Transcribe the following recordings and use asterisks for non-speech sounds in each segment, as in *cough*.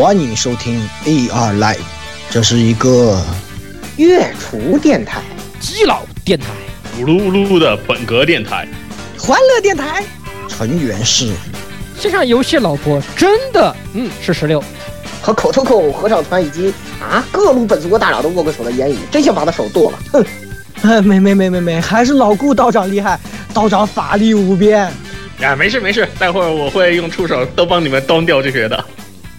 欢迎收听 AR Live，这是一个月厨电台、基佬电台、咕噜咕噜的本格电台、欢乐电台，成员是线上游戏老婆，真的，嗯，是十六，和口头口合唱团以及啊各路本族国大佬都握过手的言语，真想把他手剁了，哼！哎，没没没没没，还是老顾道长厉害，道长法力无边。呀，没事没事，待会儿我会用触手都帮你们端掉这些的。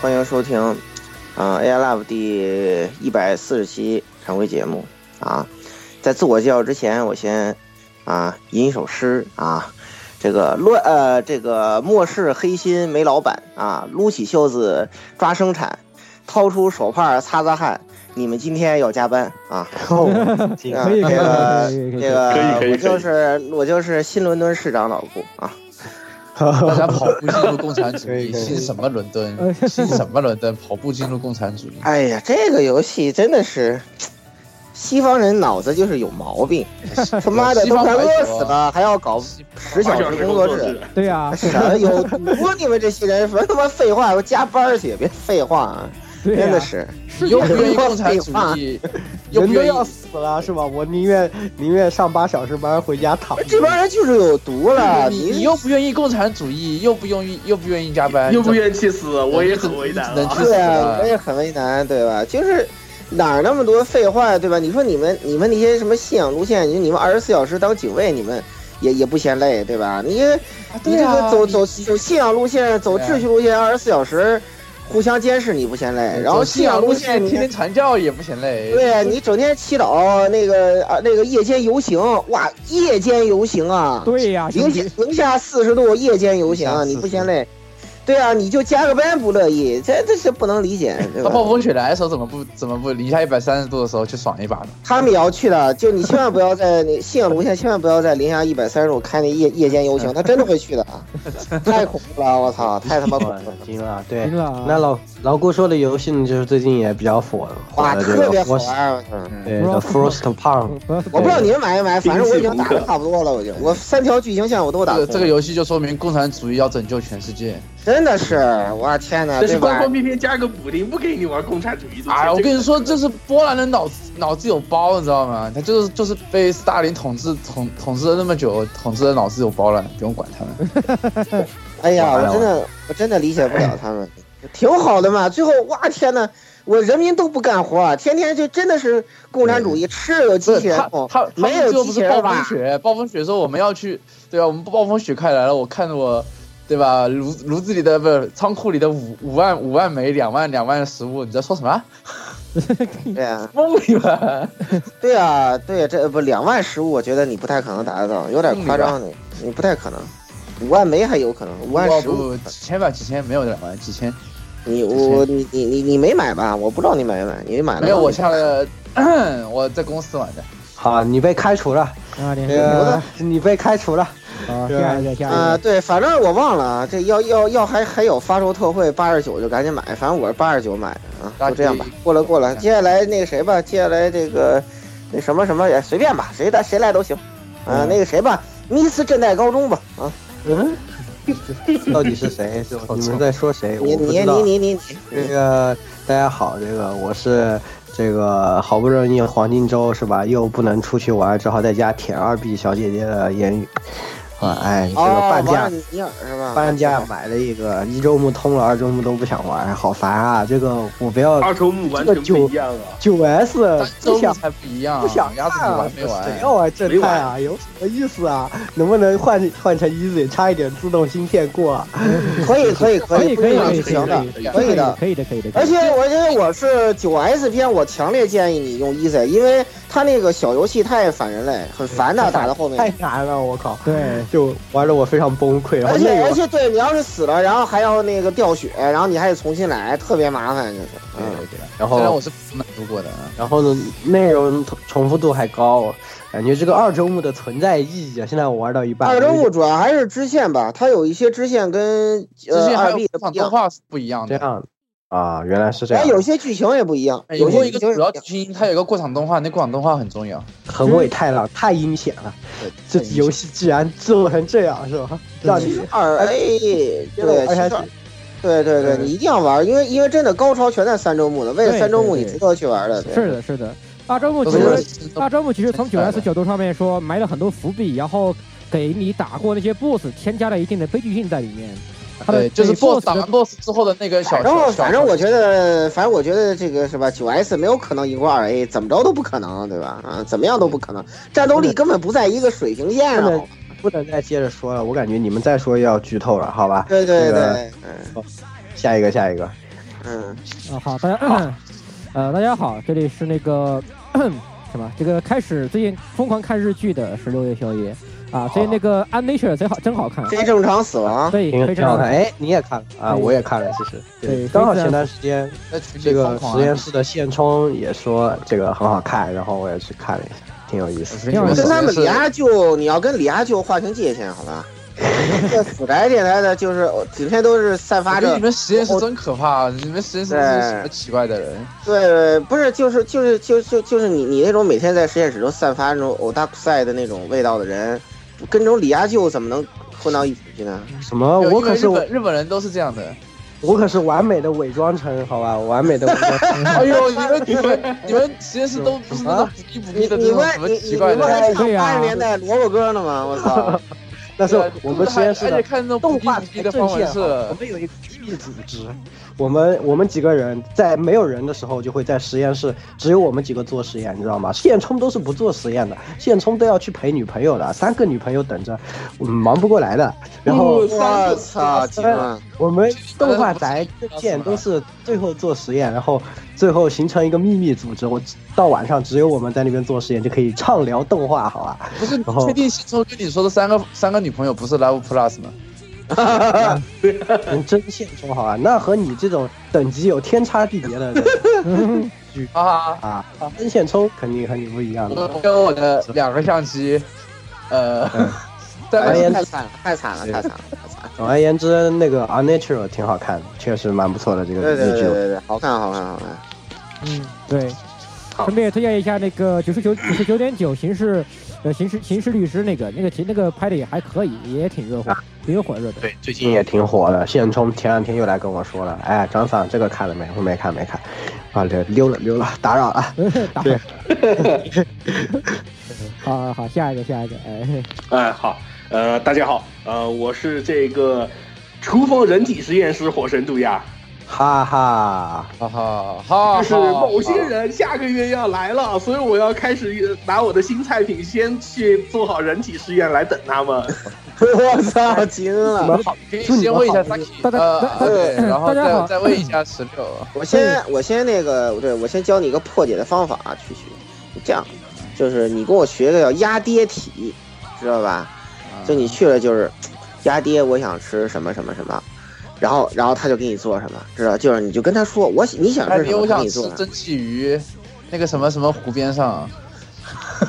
欢迎收听啊、AI Love 第一百四十期常规节目啊。在自我介绍之前，我先啊吟一首诗啊。这个乱呃，这个末世黑心煤老板啊，撸起袖子抓生产，掏出手帕擦擦汗。你们今天要加班啊？啊 *laughs* 可以这可以个可以可以这个可以可以我就是我就是新伦敦市长老顾啊。*laughs* 大家跑步进入共产主义，信什么伦敦？信什么伦敦？跑步进入共产主义。*laughs* 哎呀，这个游戏真的是，西方人脑子就是有毛病，*laughs* 他妈的都快饿死了，还要搞十小时工作制，对呀，什么有毒？你们这些人什么他妈废话，我加班去，别废话啊！真的是，你又不愿意共产主义，又不愿意人都要死了是吧？我宁愿宁愿上八小时班回家躺着。这帮人就是有毒了。你你又不愿意共产主义，又不愿意又不愿意加班，又不愿意去死，我也很为难啊。能去死对啊，我也很为难，对吧？就是哪儿那么多废话，对吧？你说你们你们那些什么信仰路线，你你们二十四小时当警卫，你们也也不嫌累，对吧？你你这个走走走信仰路线，走秩序路线，二十四小时互相监视，你不嫌累？然后信仰路线，天天传教也不嫌累。对你整天祈祷那个啊那个夜间游行，哇，夜间游行啊，对呀，零下零下四十度夜间游行啊，你不嫌累？对啊，你就加个班不乐意，这这是不能理解，*laughs* 对吧？到暴风雪来的时候，怎么不怎么不零下一百三十度的时候去爽一把呢？他们也要去的，就你千万不要在那信仰路线，千万不要在零下一百三十度开那夜夜间游行，*laughs* 他真的会去的，*laughs* 太恐怖了，我操，太他妈恐怖了，对，了，那老老顾说的游戏呢，就是最近也比较火火哇，特别好 Frost，玩，嗯。对的 Frost Punk，我不知道你们买没买，反正我已经打的差不多了，我就，我三条剧情线我都打这个游戏就说明共产主义要拯救全世界。真的是，我天哪，这是官方？偏偏加个补丁，不给你玩共产主义。哎，我跟你说，这是波兰人脑子脑子有包，你知道吗？他就是就是被斯大林统治统统治了那么久，统治的脑子有包了，不用管他们。*laughs* 哎呀，我真的我真的理解不了他们，挺好的嘛。最后哇天呐，我人民都不干活，天天就真的是共产主义，吃有不是机器人他他他没有机器人暴风。雪，暴风雪说我们要去，对吧？我们暴风雪快来了，我看着我，对吧？炉炉子里的不是仓库里的五五万五万枚两万两万的食物，你在说什么？*laughs* 对呀、疯了吧？对啊、对呀、这不两万食物，我觉得你不太可能达得到，有点夸张，你你不太可能。五万枚还有可能，五万食物，几千吧，几千没有两万，几千。你我你你你你没买吧？我不知道你买没买，你买了？没有，我下了，*coughs* 我在公司玩的。好，你被开除了，啊，连这个你被开除了。好，下一个，下啊、一个，对，反正我忘了啊，这要要要还还有发售特惠，八十九就赶紧买，反正我是八十九买的啊，就这样吧，过了过了，接下来那个谁吧，接下来这个那什么什么也随便吧，谁的谁来都行，啊、那个谁吧，Miss 正代高中吧，啊，嗯，*laughs* 到底是谁？就 *laughs* 你们在说谁？你你你。你你。这个大家好，这个我是这个好不容易黄金周是吧？又不能出去玩，只好在家舔二 B 小姐姐的言语。啊，哎，这个哦，半价？半价买了一个，一周目通了，二周目都不想玩，好烦啊！这个我不要二周目完全不一样啊！九 S 不想才不一样，不想鸭子你看啊玩没玩？谁要玩正太啊？有什么意思啊？能不能换换成 Easy，差一点自动芯片过啊？*laughs* 可以可以可以可以可以行的，可可以的。可以的可以的。而且我觉得我是九 S 片，我强烈建议你用 Easy，因为它那个小游戏太反人类，很烦的，打到后面太难了，我靠！对，就玩的我非常崩溃。而且而且对你要是死了，然后还要那个掉血，然后你还得重新来，特别麻烦，就是。嗯，然后虽然我是满足过的，然后呢，内容重重复度还高，感觉这个二周目的存在意义啊！现在我玩到一半，二周目主要还是支线吧，它有一些支线跟呃二 B 的动画是不一样的。这样啊，原来是这样哎，，有些剧情也不一样，哎有有些剧情一个主要剧情，它有一个过场动画，那过场动画很重要。横尾太郎太阴险了，这游戏居然做成这样是吧？让你二 A 对，玩下去对对对，嗯你一定要玩，因为因为真的高潮全在三周目了，为了三周目你值得去玩的。是的，是的。大周目其实是二周目其实从九 S 角度上面说埋了很多伏笔，然后给你打过那些 BOSS 添加了一定的悲剧性在里面。对，就是 BOSS 打完 BOSS 之后的那个小反正反正我觉得，反正我觉得这个是吧？九 S 没有可能赢过二 A，怎么着都不可能，对吧？啊，怎么样都不可能，战斗力根本不在一个水平线上不能。再接着说了，我感觉你们再说要剧透了，好吧？对对这个对，嗯下一个，下一个，嗯，啊，好，大家，呃，大家好，这里是那个 *coughs* 什么，这个开始最近疯狂看日剧的是六月宵夜啊，所以那个《安 Nature》贼好，真好看，非正常死亡。对，挺非常好看。哎，你也看了啊？我也看了，其实对刚好前段时间这个实验室的现充也说这个很好看，然后我也去看了一下，挺有意思。跟他们李阿舅，你要跟李阿舅划清界限，好吧？这死宅电台的，就是整天都是散发着你们实验室真可怕，你们实验室是什么奇怪的人？对，不是，就是就是就就就是你你那种每天在实验室都散发那种欧大赛的那种味道的人，跟这种李阿舅怎么能混到一起去呢？什么？我可是日本日本人都是这样的。我可是完美的伪装成，好吧，完美的伪装成。*laughs* 哎呦，你们你们你们实验室都不是那种补逼补逼的那你你们种什么你你奇怪的。你们还唱八十年代萝卜歌呢吗？我操！*laughs* 但是我们实验室的看那种动画补逼的方文阵线啊，我，们有一个秘密组织，我们我们几个人在没有人的时候就会在实验室，只有我们几个做实验，你知道吗？现充都是不做实验的，现充都要去陪女朋友的，三个女朋友等着，我们忙不过来的。然后我操，惊了！我们动画宅的线都是最后做实验，然后最后形成一个秘密组织。我到晚上只有我们在那边做实验，就可以畅聊动画，好吧？不是确定现充跟你说的三个三个女朋友不是 Love Plus 吗？*laughs* 人真线充好啊？那和你这种等级有天差地别的人 *laughs* 啊，啊，真线充肯定和你不一样的。跟我的两个相机，呃，三哎个言太惨了，太惨了，太惨了，太惨了！总而言之，那个《Unnatural》挺好看的，确实蛮不错的这个对对日剧。对对对，好看好看好看。嗯，对。顺便也推荐一下那个九十九九十九点九刑事，呃，刑事刑事律师那个那个其那个拍的也还可以，也挺热火，挺火热的。对，最近也挺火的。现充前两天又来跟我说了，哎，张桑这个看了没？我没看，没看。啊，溜溜了溜了，打扰了。*laughs* 打对 *laughs* 好好好，下一个下一个，哎，哎，好，呃，大家好，呃，我是这个厨房人体实验室火神杜亚，哈哈，哈哈哈，就是某些人下个月要来了，所以我要开始拿我的新菜品先去做好人体试验来等他们。*laughs* 我操，惊了！好，可以先问一下 Saki，呃，对，然后再再问一下十六。我先我先那个，对我先教你一个破解的方法啊，曲曲，这样，就是你跟我学个叫压爹体，知道吧？就你去了就是压爹，我想吃什么什么什么，然后然后他就给你做什么，知道？就是你就跟他说，我喜你想吃什么，你做。蒸汽鱼，那个什么什么湖边上，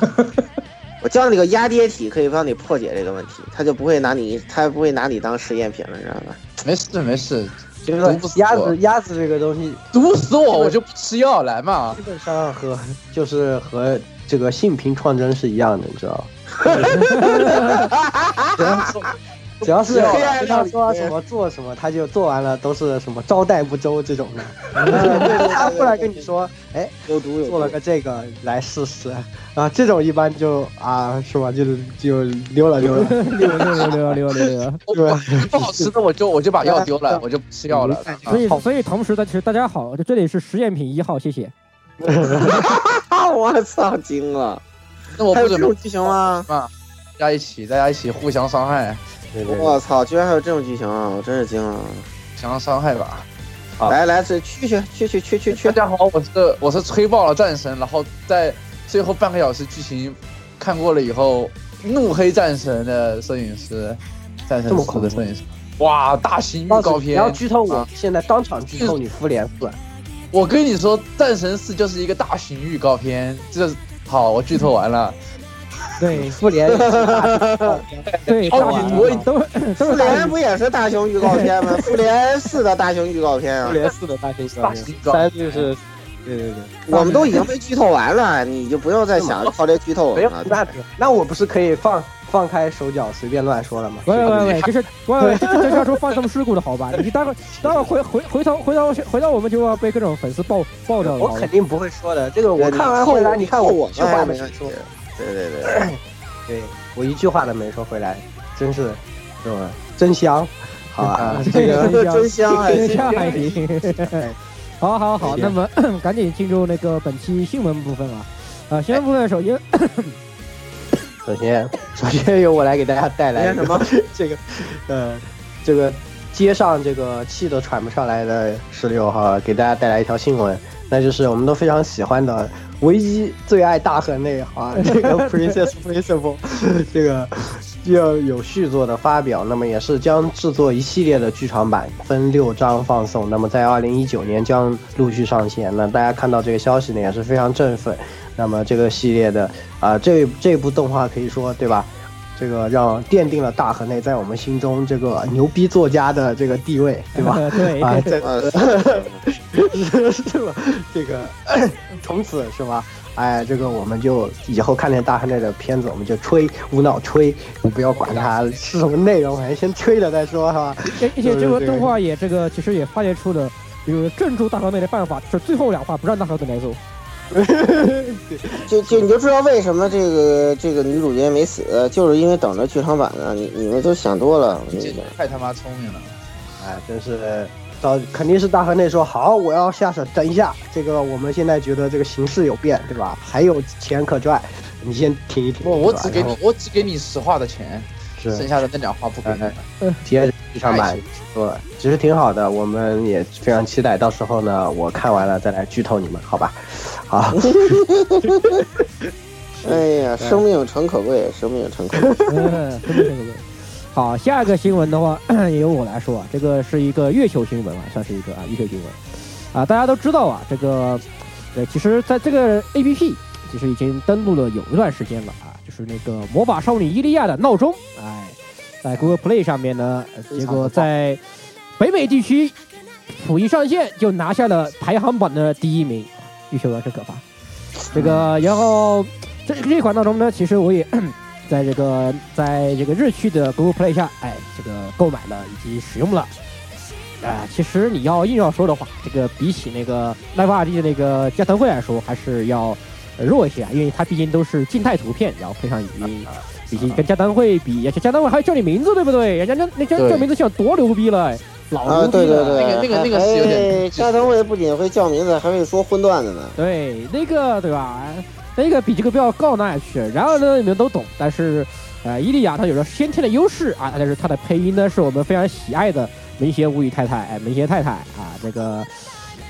*laughs* 我教你个压跌体，可以帮你破解这个问题，他就不会拿你，他不会拿你当实验品了，你知道吧？没事没事，这毒不死我个鸭子鸭子这个东西，毒死我我就不吃药，来嘛基。本上和就是和这个性平创真是一样的，你知道吗？*laughs* *laughs* 只要是跟他说什么做什么，他就做完了都是什么招待不周这种的。*laughs* 呃他过来跟你说，哎，有毒有做了个这个来试试啊，这种一般就啊是吧，就就溜了溜了，溜溜溜溜溜溜溜。是吧？不好吃的我就我就把药丢了，我就不吃药了。啊所以所以同时的，其实大家好，这里是实验品一号，谢谢。*laughs* *laughs* 我操，惊了！那我不准备还有这种剧情吗？大家一起，大家一起互相伤害，对对对我操，居然还有这种剧情啊！我真是惊了！想要伤害吧。好来来，这去去去去去去去大！家好，我是我是吹爆了战神，然后在最后半个小时剧情看过了以后，怒黑战神的摄影师，战神四的摄影师，哇，大型预告片你告片，要剧透我啊，现在当场剧透你复联四。我跟你说，战神四就是一个大型预告片，这好，我剧透完了。对 *laughs* 复联也是大剧透 *laughs* 对，超级多都都复联不也是大型预告片吗？复联四的大型预告片啊复！联四的大型预告片三就是，对对对，我们都已经被剧透完了，你就不用再想靠这剧透了。那那我不是可以放放开手脚随便乱说了吗？喂喂喂，这是 *laughs* 喂喂，这这是要说放生事故的好吧？你待会待会回回回头回头回头我们就要被各种粉丝爆爆掉了。我肯定不会说的，这个我看完回来，你看扣我我一句话哎没问题都没说，。对对对，对我一句话都没说回来，真是，是吧？真香，好啊，*laughs* 这个真香还 *laughs* 真。香还行。*laughs* 好好好，那么赶紧进入那个本期新闻部分啊。啊，新闻部分首先，*coughs* 首先，首先由我来给大家带来哎什么？这个，呃，这个街上这个气都喘不上来的十六号，给大家带来一条新闻，那就是我们都非常喜欢的唯一最爱大河内啊，这个 *laughs* Princess Principle，这个要有续作的发表，那么也是将制作一系列的剧场版，分六章放送，那么在二零一九年将陆续上线。那大家看到这个消息呢，也是非常振奋。那么这个系列的啊、这这部动画可以说对吧？这个让奠定了大河内在我们心中这个牛逼作家的这个地位，对吧？*laughs* 对，啊，*laughs* 在呃，是吧？这个 *coughs* 从此是吧？哎，这个我们就以后看见大河内的片子，我们就吹，无脑吹，你不要管它是什么内容，反正先吹了再说，是吧？而而且这个动画也这个其实也发掘出了，比如镇住大河内的办法，就是最后两话不让大河内来做。*laughs* 就就你就知道为什么这个这个女主角没死，就是因为等着剧场版呢。你你们都想多了，我跟你讲。太他妈聪明了。哎，真是，到肯定是大河内说好，我要下手。等一下，这个我们现在觉得这个形势有变，对吧？还有钱可赚，你先停一停。我我只给你我只给你实话的钱，是剩下的那两话不给你。接着剧场版说，其实挺好的，我们也非常期待。到时候呢，我看完了再来剧透你们，好吧？好，*laughs* 哎呀，*laughs* *laughs* 生命诚可贵，生命诚可贵。嗯，对对对对。好，下一个新闻的话，*clears throat* 也由我来说啊，这个是一个月球新闻啊，算是一个啊月球新闻啊。大家都知道啊，这个呃，其实在这个 A P P 其实已经登录了有一段时间了啊，就是那个魔法少女伊利亚的闹钟，哎，在 Google Play 上面呢，呃结果在北美地区甫一上线就拿下了排行榜的第一名，月球啊，真可怕。这个，然后这这款闹钟呢，其实我也 *clears throat* 在这个在这个日区的 Google Play 下，哎，这个购买了以及使用了。啊、其实你要硬要说的话，这个比起那个 Live RD 的那个加藤会来说，还是要呃弱一些啊，因为它毕竟都是静态图片，然后配上语音，毕竟跟加藤会比，而且加藤会还叫你名字，对不对？人家那那叫叫名字叫多牛逼了，老啊，牛逼了。对对对，那个那个那个是有点哎加藤会不仅会叫名字，还会说荤段子呢。对，那个对吧？那个比这个不要高哪里去？然后呢，你们都懂，但是，呃，伊利亚它有着先天的优势啊，但是它的配音呢是我们非常喜爱的门胁无语太太，哎，门胁太太啊，这个，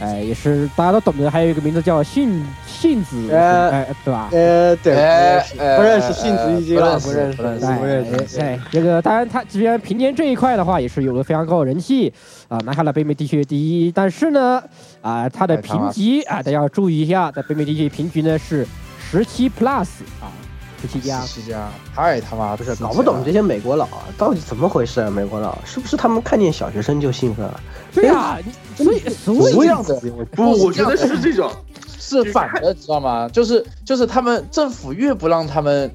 哎，也是大家都懂的，还有一个名字叫杏杏子，呃哎，对吧？呃，对，哎不认识杏子一经了，不不认识，不认识哎不认识。哎，这个当然，他这边平田这一块的话，也是有个非常高的人气啊，拿下了北美地区的第一。但是呢，啊，他的评级啊，大家要注意一下，在北美地区评级呢是十七 plus 啊，十七加。十七加，太他妈不是搞不懂这些美国佬啊，到底怎么回事啊？美国佬是不是他们看见小学生就兴奋了？对呀、你所以所以不样子，不，我觉得是这种，*laughs* 是反的，知道吗？就是就是他们政府越不让他们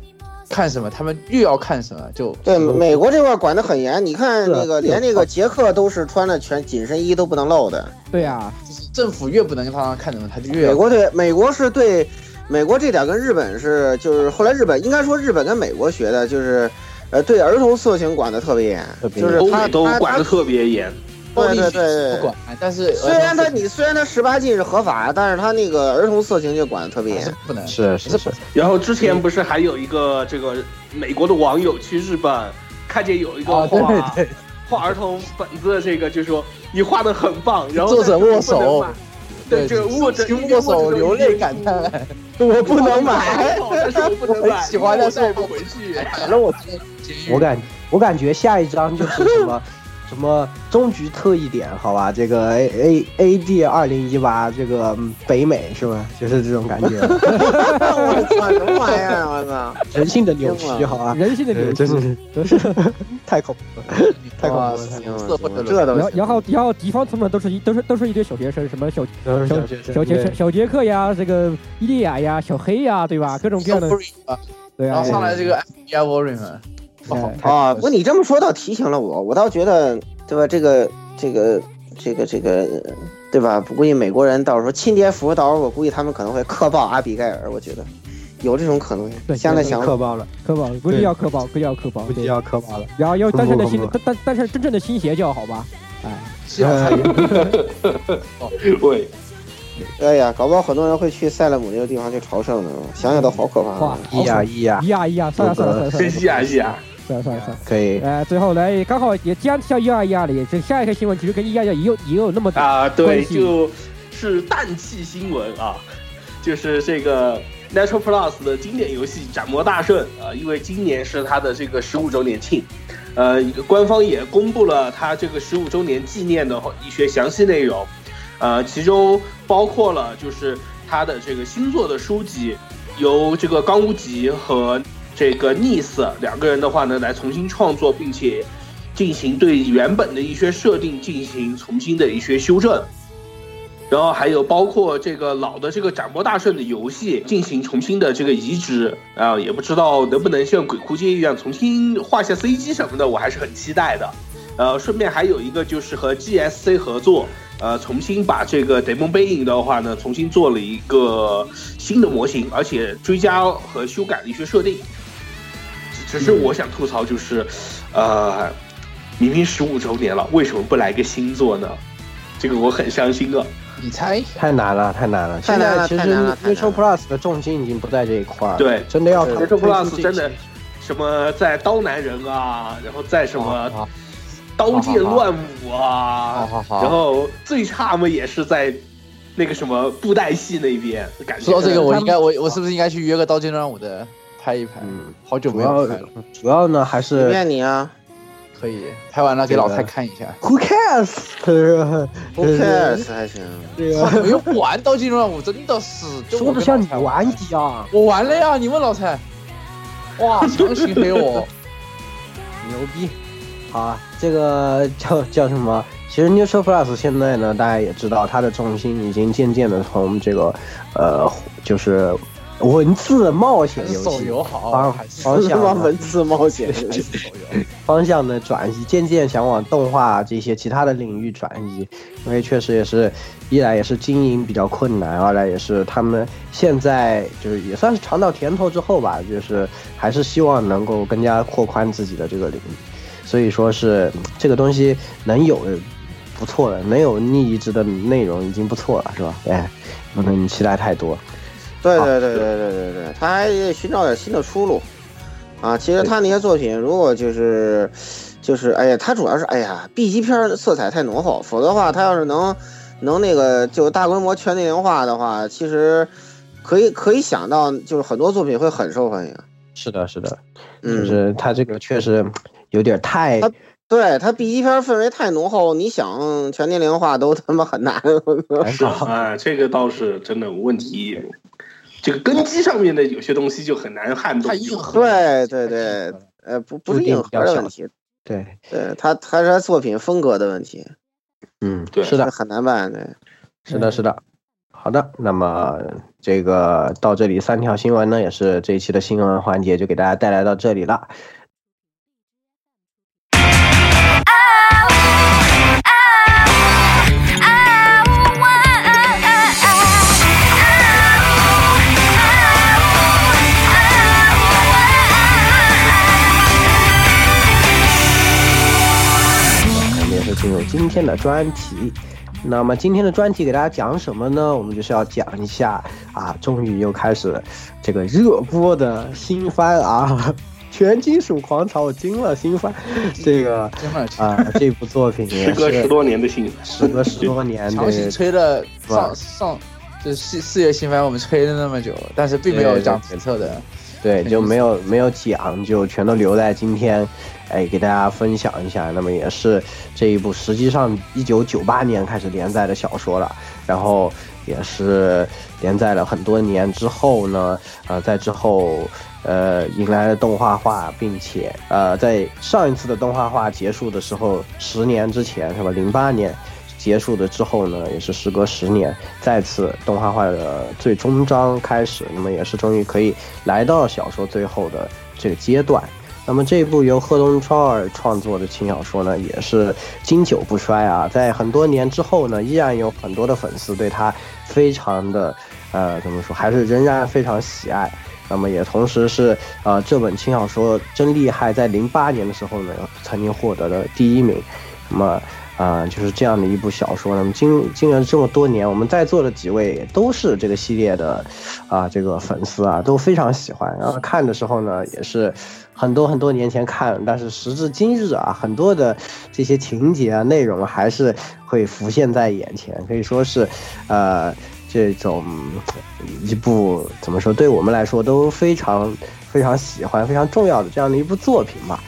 看什么，他们越要看什么，就对，美国这块管得很严，你看那个连那个杰克都是穿的全紧身衣都不能露的。对呀，政府越不能让他看什么，他就越美国对美国是对美国这点跟日本是就是后来日本应该说日本跟美国学的就是。呃，对儿童色情管的特别严就是他他他管的特别严。对对对不。管，但是虽然他你虽然他十八禁是合法，但是他那个儿童色情就管的特别严。不能是是是，然后之前不是还有一个这个美国的网友去日本，看见有一个啊，对画、对，画儿童本子的这个，就说你画的很棒，然后作者握手对，这个握着握手流泪感叹，*laughs* 我不能买，*laughs* 但是我不能买，喜欢但是我带不回去。*laughs* 反正我我感我感觉下一张就是什么什么终局特异点，好吧？这个 A A A D 二零一八这个嗯北美是吧？就是这种感觉，*laughs* 我操，什么玩意儿？我操！人性的扭曲，好吧？人性的扭曲。真是真是 *laughs* 太恐怖了，太恐怖了，太恐怖了。社会的这都然后，然后，敌方同盟都是一都是都是一堆小学生，什么小小小学生小杰小杰克呀，这个伊利亚呀，小黑呀，对吧？各种各样的，对啊然后，上来这个 Warren 啊，不过你这么说倒提醒了我，我倒觉得，对吧？这个这个这个这个，对吧？估计美国人到时候亲爹服，到时候我估计他们可能会克爆阿比盖尔，我觉得有这种可能性。对现在想克爆了，克爆了估计要克爆，估计要科宝，对估计要克爆了。然后要但是的新恐怖诞诞诞生真正的新邪教，好吧？哎，幸好他对，哎呀，搞不好很多人会去塞勒姆那个地方去朝圣呢，想想都好可怕哇啊。一呀一呀一，呀一呀，算了算了算了算了是啊是啊，*laughs* 算了算了算了。可以。哎，最后来刚好也既然提到一二一二了，也这下一条新闻其实跟一二一二也有也有那么啊，对，就是氮气新闻啊，*laughs* 就是这个 Natural Plus 的经典游戏《斩魔大圣》啊，因为今年是它的这个十五周年庆，呃，官方也公布了它这个十五周年纪念的一些详细内容，呃，其中包括了就是它的这个新作的书籍，由这个冈无吉和这个 Nice 两个人的话呢来重新创作，并且进行对原本的一些设定进行重新的一些修正。然后还有包括这个老的这个斩魔大圣的游戏进行重新的这个移植啊，也不知道能不能像鬼哭街一样重新画下 CG 什么的，我还是很期待的。呃，顺便还有一个就是和 GSC 合作，呃，重新把这个 Demon 背影的话呢，重新做了一个新的模型，而且追加和修改了一些设定。只只是我想吐槽就是，呃，明明十五周年了，为什么不来个新作呢？这个我很伤心啊。你猜？太难了，太难了。现在其实太难了太难 Retro Plus 的重心已经不在这一块儿，对真的要对推 Retro Plus 这真的什么在刀男人啊，然后在什么啊刀剑乱舞啊。然后最差嘛也是在那个什么布袋戏那边，感觉说到这个，我应该我我是不是应该去约个刀剑乱舞的拍一拍？嗯，好久没有拍了，主要呢还随是便你啊可以拍完了给老蔡看一下。Who cares？，Who cares 还行。这哇，个没有玩刀剑乱舞，真的是说的像你玩一样，我玩了呀，你问老蔡。哇，强行黑我，*laughs* 牛逼！好啊，这个叫叫什么？其实 Neutral Plus 现在呢，大家也知道，它的重心已经渐渐的从这个呃，就是文字冒险游戏手游好，方向文字冒险，游戏手游。方向的转移，渐渐想往动画这些其他的领域转移，因为确实也是，一来也是经营比较困难，二来也是他们现在就是也算是尝到甜头之后吧，就是还是希望能够更加扩宽自己的这个领域，所以说是嗯这个东西能有不错了，能有逆移植的内容已经不错了，是吧？哎，不能期待太多。对对对对对对对，他还得寻找点新的出路啊！其实他那些作品，如果就是就是，哎呀，他主要是哎呀，B 级片色彩太浓厚，否则的话，他要是能能那个就大规模全内容化的话，其实可以可以想到，就是很多作品会很受欢迎。是的，是的，就嗯，是他这个确实有点太他对他 B 级片氛围太浓厚，你想全年龄化都他妈很难。是啊，*laughs* 这个倒是真的问题。这个根基上面的有些东西就很难撼动。太硬核对对对，呃，不不是硬核的问题，对，对他他是他作品风格的问题，嗯，对是的，很难办。对，是的，是的。好好的，那么这个到这里三条新闻呢，也是这一期的新闻环节就给大家带来到这里了。进入今天的专题。那么今天的专题给大家讲什么呢？我们就是要讲一下啊，终于又开始这个热播的新番啊，*laughs*《全金属狂潮》，我惊了，新番这个啊，这部作品时隔十多年的新闻，时隔十多年强行的，吹了吧上上，就是四四月新番我们吹了那么久，但是并没有讲评测的。对，就没有没有讲，就全都留在今天，哎，给大家分享一下。那么也是这一部实际上一九九八年开始连载的小说了，然后也是连载了很多年之后呢，呃，在之后呃迎来了动画化，并且呃在上一次的动画化结束的时候，十年之前是吧？零八年。结束了之后呢，也是时隔十年，再次动画化的最终章开始，那么也是终于可以来到小说最后的这个阶段。那么这部由贺东超儿创作的轻小说呢，也是经久不衰啊，在很多年之后呢，依然有很多的粉丝对它非常的呃怎么说，还是仍然非常喜爱。那么也同时是呃这本轻小说真厉害，在零八年的时候呢，曾经获得了第一名。那么啊、就是这样的一部小说。那么经经了这么多年，我们在座的几位都是这个系列的啊、这个粉丝啊，都非常喜欢。然后看的时候呢，也是很多很多年前看，但是时至今日啊，很多的这些情节啊、内容还是会浮现在眼前，可以说是呃这种一部怎么说，对我们来说都非常非常喜欢、非常重要的这样的一部作品吧。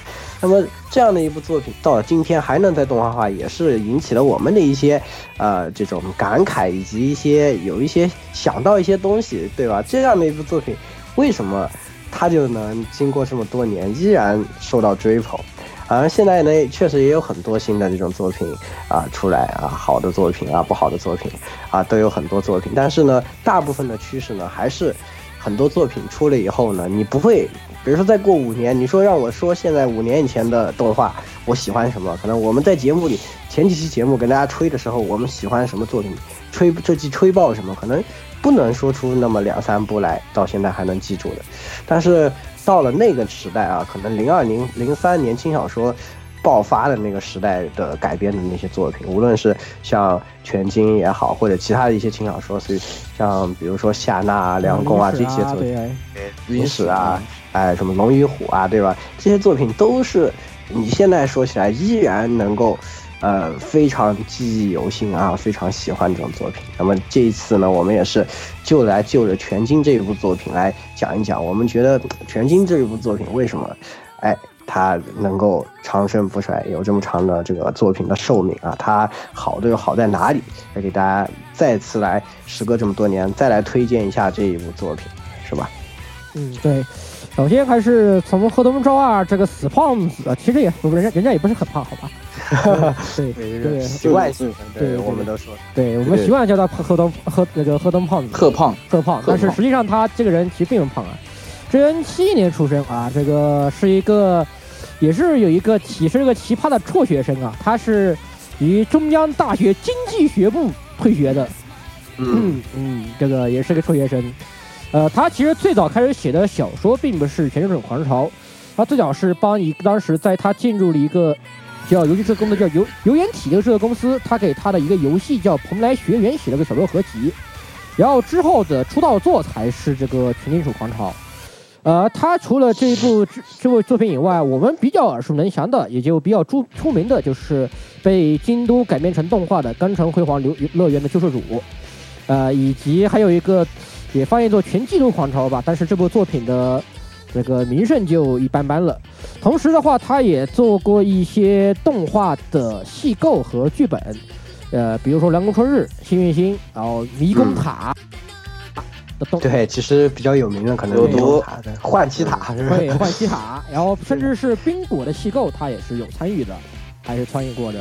那么这样的一部作品到了今天还能在动画化，也是引起了我们的一些呃这种感慨，以及一些有一些想到一些东西，对吧？这样的一部作品，为什么它就能经过这么多年依然受到追捧？而现在呢，确实也有很多新的这种作品啊出来啊，好的作品啊，不好的作品啊，都有很多作品。但是呢，大部分的趋势呢，还是很多作品出了以后呢，你不会，比如说再过五年，你说让我说现在五年以前的动画，我喜欢什么？可能我们在节目里前几期节目跟大家吹的时候，我们喜欢什么作品，吹这季吹爆什么，可能不能说出那么两三部来，到现在还能记住的。但是到了那个时代啊，可能零二零零三年轻小说爆发的那个时代的改编的那些作品，无论是像全金也好，或者其他的一些轻小说，所以像比如说夏娜啊、凉宫啊这些作品，对，云史啊，哎，什么龙与虎啊，对吧？这些作品都是你现在说起来依然能够，呃，非常记忆犹新啊，非常喜欢这种作品。那么这一次呢，我们也是就来就着《全金》这一部作品来讲一讲，我们觉得《全金》这一部作品为什么，哎。它能够长盛不衰，有这么长的这个作品的寿命啊！它好的又好在哪里？来给大家再次来，时隔这么多年，再来推荐一下这一部作品，是吧？嗯，对。首先还是从贺东昭二这个死胖子，其实也不人家人家也不是很胖，好吧？*laughs* 对对习惯性，对，我们都说，对我们习惯叫他贺东贺那个贺东胖子，贺胖贺胖，但是实际上他这个人其实并不胖啊。这人七一年出生啊，这个是一个，也是有一个体是个奇葩的辍学生啊，他是于中央大学经济学部退学的，嗯嗯，这个也是个辍学生。呃，他其实最早开始写的小说并不是《全球种狂潮》，他最早是帮一个当时在他进入了一个叫游戏社公司叫游游园体的这个公司，他给他的一个游戏叫《蓬莱学园》写了个小说合集，然后之后的出道作才是这个《全金属狂潮》。呃，他除了这一部这部作品以外，我们比较耳熟能详的，也就比较出出名的，就是被京都改编成动画的《钢城辉煌流乐园的救世主》，呃，以及还有一个也翻译作《全纪录狂潮》吧，但是这部作品的这个名声就一般般了。同时的话，他也做过一些动画的戏构和剧本，呃，比如说《凉宫春日》《幸运星》，然后《迷宫塔》的动对，其实比较有名的可能是有毒塔的幻七塔，是？对，幻气塔，*laughs* 然后甚至是冰果的细构，他也是有参与的，还是参与过的。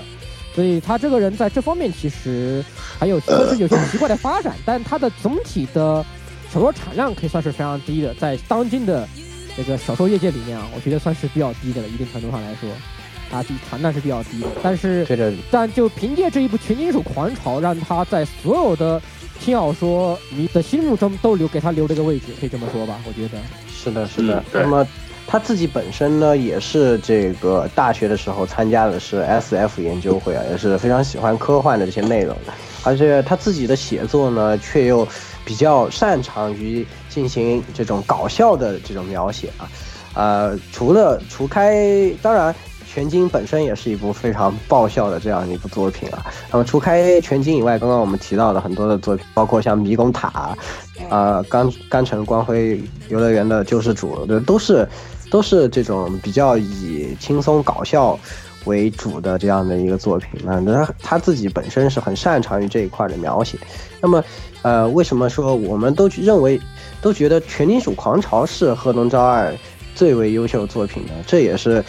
所以他这个人在这方面其实还有算是有些奇怪的发展，但他的总体的小说产量可以算是非常低的，在当今的这个小说业界里面啊，我觉得算是比较低的了，一定程度上来说，啊，比产量是比较低的。但是，但就凭借这一部《全金属狂潮》，让他在所有的轻小说迷的心目中都留给他留了一个位置，可以这么说吧？我觉得。是的，是的嗯。那么他自己本身呢，也是这个大学的时候参加的是 SF 研究会啊，也是非常喜欢科幻的这些内容的。而且他自己的写作呢，却又比较擅长于进行这种搞笑的这种描写啊。呃，除了除开，当然。全金本身也是一部非常爆笑的这样一部作品啊。那么除开全金以外，刚刚我们提到的很多的作品，包括像迷宫塔，啊，钢钢城光辉游乐园的救世主，对，都是都是这种比较以轻松搞笑为主的这样的一个作品。那他他自己本身是很擅长于这一块的描写。那么，呃，为什么说我们都认为都觉得《全金属狂潮》是贺东昭二最为优秀的作品呢？这也是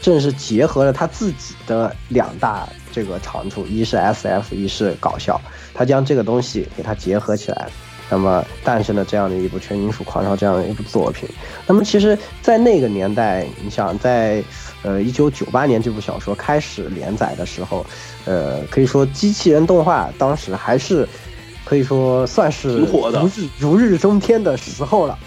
正是结合了他自己的两大这个长处，一是 SF，一是搞笑，他将这个东西给它结合起来。那么诞生了这样的一部《全金属狂潮》这样的一部作品。那么其实，在那个年代，你想在呃一九九八年这部小说开始连载的时候，呃，可以说机器人动画当时还是可以说算是挺火的如日如日中天的时候了，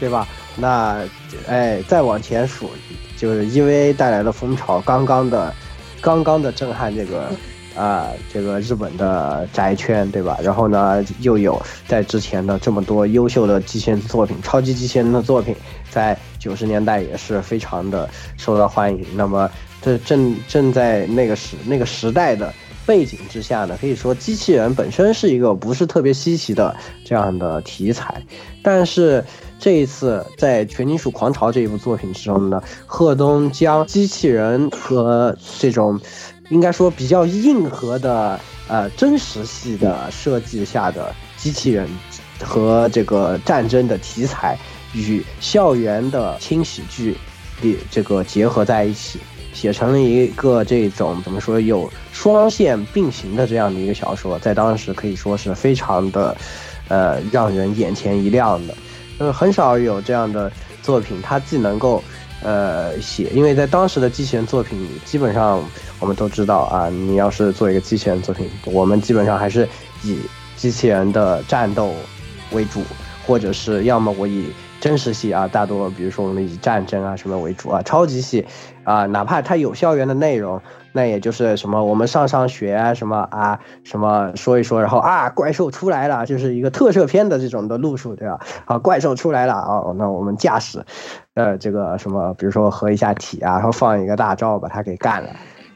对吧？那哎，再往前数，就是 EVA 带来的风潮，刚刚的刚刚的震撼这个。啊，这个日本的宅圈，对吧？然后呢，又有在之前的这么多优秀的机器人作品，超级机器人的作品，在九十年代也是非常的受到欢迎。那么，这正正在那个时那个时代的背景之下呢，可以说机器人本身是一个不是特别稀奇的这样的题材，但是。这一次在《全金属狂潮》这一部作品之中呢，贺东将机器人和这种应该说比较硬核的呃真实系的设计下的机器人和这个战争的题材与校园的轻喜剧里这个结合在一起，写成了一个这种怎么说有双线并行的这样的一个小说，在当时可以说是非常的呃让人眼前一亮的。呃，很少有这样的作品，它既能够，呃，写，因为在当时的机器人作品，基本上我们都知道啊，你要是做一个机器人作品，我们基本上还是以机器人的战斗为主，或者是要么我以真实系啊，大多比如说我们以战争啊什么为主啊，超级系啊，哪怕它有校园的内容。那也就是什么，我们上上学啊，什么啊，什么说一说，然后啊，怪兽出来了，就是一个特摄片的这种的路数，对吧？啊，怪兽出来了啊，那我们驾驶，呃，这个什么，比如说合一下体啊，然后放一个大招把它给干了，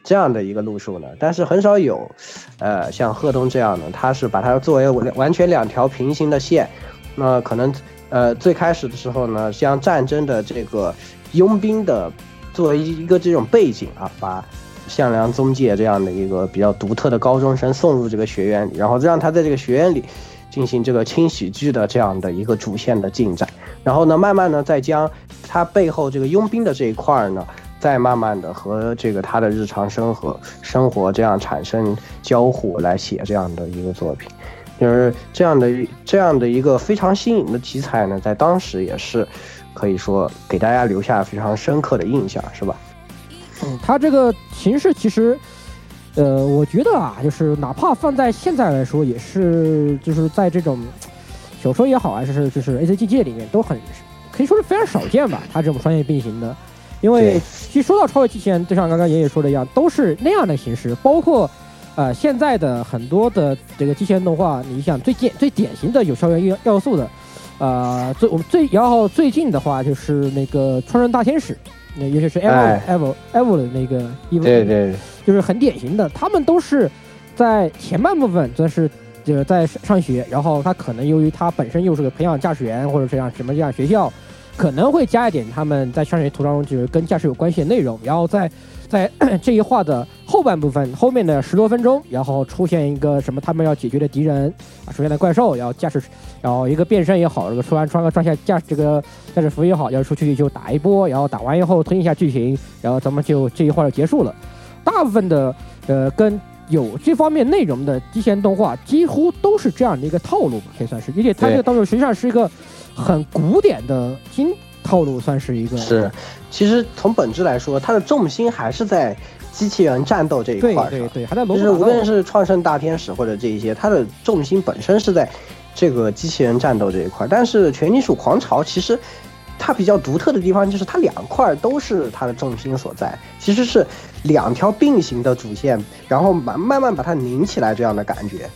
这样的一个路数呢。但是很少有，呃，像贺东这样的，他是把它作为完全两条平行的线，那可能呃最开始的时候呢，将战争的这个佣兵的作为一个这种背景啊，把。向良宗介这样的一个比较独特的高中生送入这个学院里，然后让他在这个学院里进行这个轻喜剧的这样的一个主线的进展，然后呢，慢慢呢再将他背后这个佣兵的这一块儿呢，再慢慢的和这个他的日常生活生活这样产生交互来写这样的一个作品，就是这样的这样的一个非常新颖的题材呢，在当时也是可以说给大家留下非常深刻的印象，是吧？嗯，它这个形式其实，呃，我觉得啊，就是哪怕放在现在来说，也是就是在这种小说也好，还是就是 A C G 界里面都很可以说是非常少见吧。它这种双线并行的，因为其实说到超越机器人，就像刚刚爷爷说的一样，都是那样的形式。包括呃现在的很多的这个机器人动画，你想最典最典型的有校园要要素的，呃，最我们最然后最近的话就是那个创人大天使。那尤其是 Evo Evo Evo 的那个衣服，对对，就是很典型的。他们都是在前半部分，则是就是在上学，然后他可能由于他本身又是个培养驾驶员或者这样什么这样学校，可能会加一点他们在上学途中就是跟驾驶有关系的内容，然后在在 *clears throat* 这一话的后半部分后面的十多分钟，然后出现一个什么他们要解决的敌人啊，出现的怪兽，然后驾驶。然后一个变身也好，这个穿穿个装下驾这个驾驶服也好，要出去就打一波，然后打完以后推一下剧情，然后咱们就这一话就结束了。大部分的呃，跟有这方面内容的机器人动画，几乎都是这样的一个套路嘛，可以算是。而且它这个套路实际上是一个很古典的新套路，算是一个。是，其实从本质来说，它的重心还是在机器人战斗这一块上。对对对，还在就是无论是创圣大天使或者这一些，它的重心本身是在这个机器人战斗这一块。但是全金属狂潮其实。它比较独特的地方就是它两块都是它的重心所在，其实是两条并行的主线，然后慢慢慢把它拧起来这样的感觉。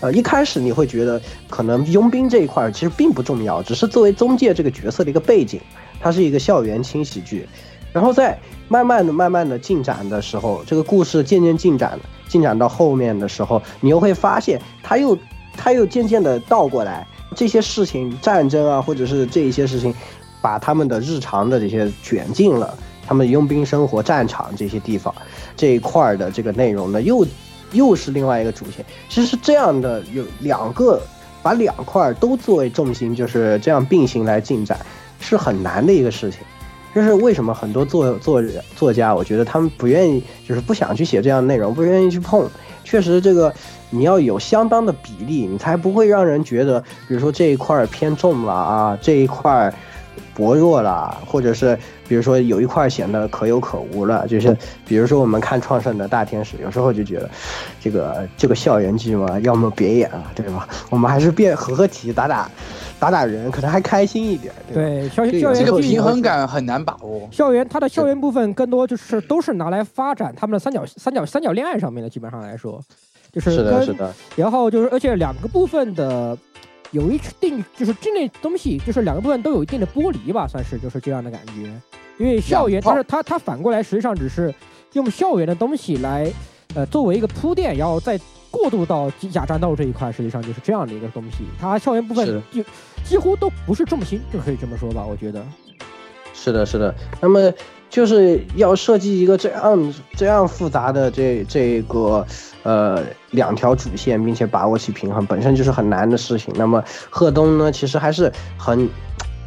呃，一开始你会觉得可能佣兵这一块其实并不重要，只是作为中介这个角色的一个背景，它是一个校园轻喜剧。然后在慢慢的、慢慢的进展的时候，这个故事渐渐进展，进展到后面的时候，你又会发现它又它又渐渐的倒过来，这些事情战争啊，或者是这一些事情。把他们的日常的这些卷进了他们佣兵生活、战场这些地方这一块儿的这个内容呢，又又是另外一个主线。其实这样的，有两个把两块都作为重心，就是这样并行来进展，是很难的一个事情。这是为什么很多作作作家，我觉得他们不愿意，就是不想去写这样的内容，不愿意去碰。确实，这个你要有相当的比例，你才不会让人觉得，比如说这一块偏重了啊，这一块。薄弱了，或者是比如说有一块显得可有可无了，就是比如说我们看创圣的大天使，有时候就觉得这个这个校园剧嘛，要么别演了，对吧？我们还是变合合体打打打打人，可能还开心一点。对，校园校园这个平衡感很难把握。校园它的校园部分更多就是都是拿来发展他们的三角三角三角恋爱上面的，基本上来说，就是是的，是的。然后就是而且两个部分的。有一定就是这类东西，就是两个部分都有一定的剥离吧，算是就是这样的感觉。因为校园，但是它它反过来，实际上只是用校园的东西来，呃，作为一个铺垫，然后再过渡到机甲战斗这一块，实际上就是这样的一个东西。它校园部分就几乎都不是重心，就可以这么说吧，我觉得。是的，是的。那么。就是要设计一个这样这样复杂的这这个呃两条主线，并且把握起平衡，本身就是很难的事情。那么贺东呢，其实还是很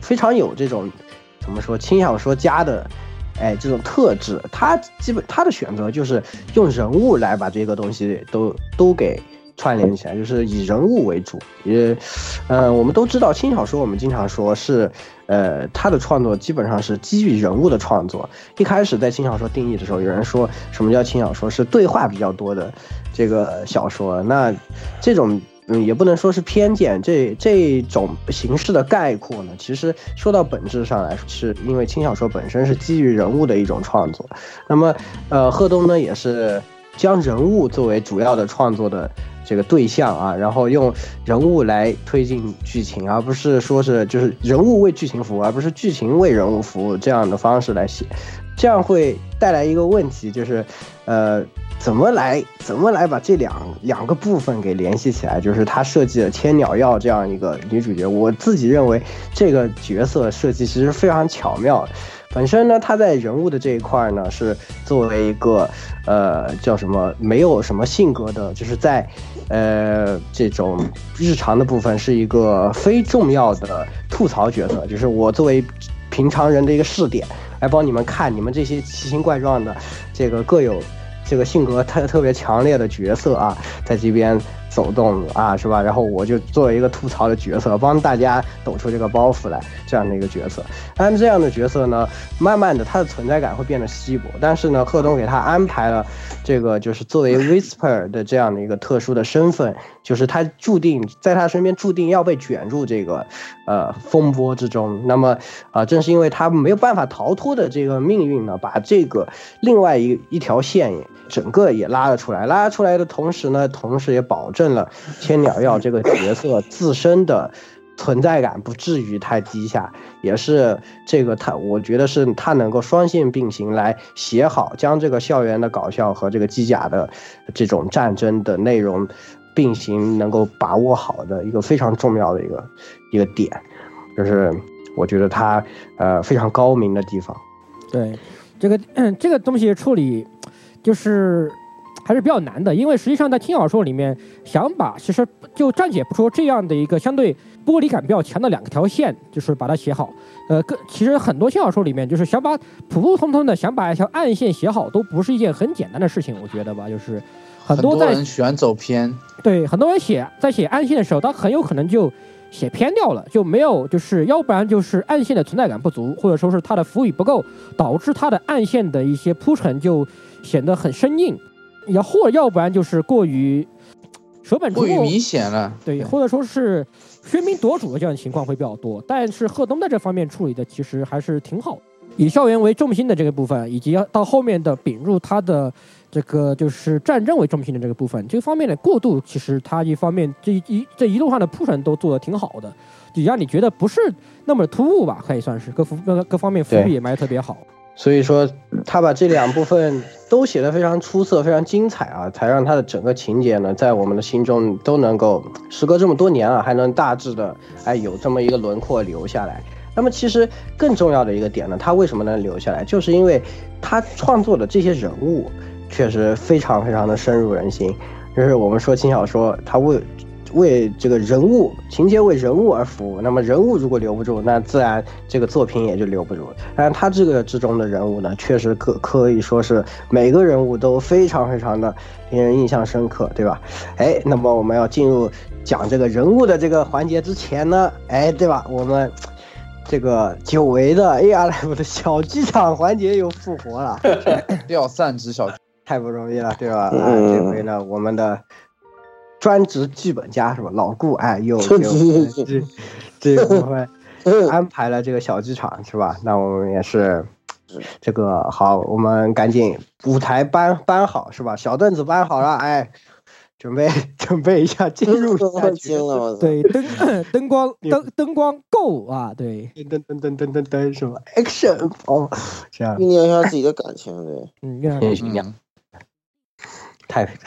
非常有这种怎么说轻小说家的哎这种特质。他基本他的选择就是用人物来把这个东西都都给。串联起来就是以人物为主，也，呃，我们都知道轻小说，我们经常说是，呃，他的创作基本上是基于人物的创作。一开始在轻小说定义的时候，有人说什么叫轻小说，是对话比较多的这个小说。那这种，嗯，也不能说是偏见，这这种形式的概括呢，其实说到本质上来说，是因为轻小说本身是基于人物的一种创作。那么，呃，贺东呢，也是将人物作为主要的创作的。这个对象啊，然后用人物来推进剧情，而不是说是就是人物为剧情服务，而不是剧情为人物服务这样的方式来写，这样会带来一个问题，就是，呃，怎么来怎么来把这两两个部分给联系起来？就是他设计了千鸟药这样一个女主角，我自己认为这个角色设计其实非常巧妙。本身呢，他在人物的这一块呢，是作为一个，呃，叫什么，没有什么性格的，就是在，呃，这种日常的部分是一个非重要的吐槽角色，就是我作为平常人的一个试点，来帮你们看你们这些奇形怪状的，这个各有这个性格特特别强烈的角色啊，在这边。走动啊，是吧？然后我就作为一个吐槽的角色，帮大家抖出这个包袱来，这样的一个角色。按这样的角色呢，慢慢的他的存在感会变得稀薄。但是呢，贺东给他安排了这个，就是作为 Whisper 的这样的一个特殊的身份，就是他注定在他身边注定要被卷入这个呃风波之中。那么啊，正是因为他没有办法逃脱的这个命运呢，把这个另外一一条线整个也拉了出来。拉出来的同时呢，同时也保证。了千鸟药这个角色自身的存在感不至于太低下，也是这个他，我觉得是他能够双线并行来写好，将这个校园的搞笑和这个机甲的这种战争的内容并行，能够把握好的一个非常重要的一个一个点，就是我觉得他呃非常高明的地方。对，这个这个东西处理就是。还是比较难的，因为实际上在轻小说里面，想把其实就暂且不说这样的一个相对剥离感比较强的两条线，就是把它写好。呃，更其实很多轻小说里面，就是想把普普通通的想把一条暗线写好，都不是一件很简单的事情，我觉得吧，就是很很多人喜欢走偏，对很多人写在写暗线的时候，他很有可能就写偏掉了，就没有就是要不然就是暗线的存在感不足，或者说是它的伏语不够，导致它的暗线的一些铺陈就显得很生硬，也或要不然就是过于舍本逐末，过于明显了。对，或者说是喧宾夺主的这样的情况会比较多。但是贺东在这方面处理的其实还是挺好，以校园为重心的这个部分，以及到后面的引入他的这个就是战争为中心的这个部分，这方面的过渡，其实它一方面这一这一路上的铺陈都做得挺好的，也让你觉得不是那么突兀吧，可以算是各伏各各方面伏对笔也埋得特别好。所以说，他把这两部分都写得非常出色，非常精彩啊，才让他的整个情节呢，在我们的心中都能够时隔这么多年了，还能大致的哎有这么一个轮廓留下来。那么其实更重要的一个点呢，他为什么能留下来，就是因为他创作的这些人物确实非常非常的深入人心。就是我们说轻小说，它为为这个人物情节为人物而服务，那么人物如果留不住，那自然这个作品也就留不住。但他这个之中的人物呢，确实可可以说是每个人物都非常非常的令人印象深刻，对吧？哎，那么我们要进入讲这个人物的这个环节之前呢，哎，对吧？我们这个久违的 ARW 的小剧场环节又复活了。*laughs* 掉散值小太不容易了，对吧？啊，嗯这回呢，我们的专职剧本家是吧？老顾哎，又 *laughs* 专又这 *laughs* 这个部分 *laughs* 安排了这个小剧场是吧？那我们也是这个好，我们赶紧舞台搬搬好是吧？小凳子搬好了，哎，准备准备一下进入下了，对，灯灯光灯灯光够啊，对，噔噔噔噔噔噔什么 action 哦，这样酝酿一下自己的感情，对。嗯，让也行呀，嗯太 *laughs*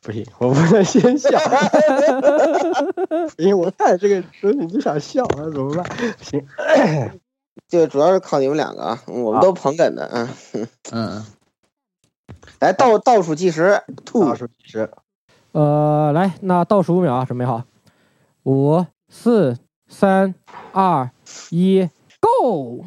不行，我不能先笑，*laughs* 因为我看这个时候你就想笑，那怎么办？行，*coughs* 就主要是靠你们两个啊，我们都捧哏的啊。嗯，*laughs* 来倒倒数计时倒数计时，呃，来，那倒数五秒啊，准备好，五、四、三、二、一，Go！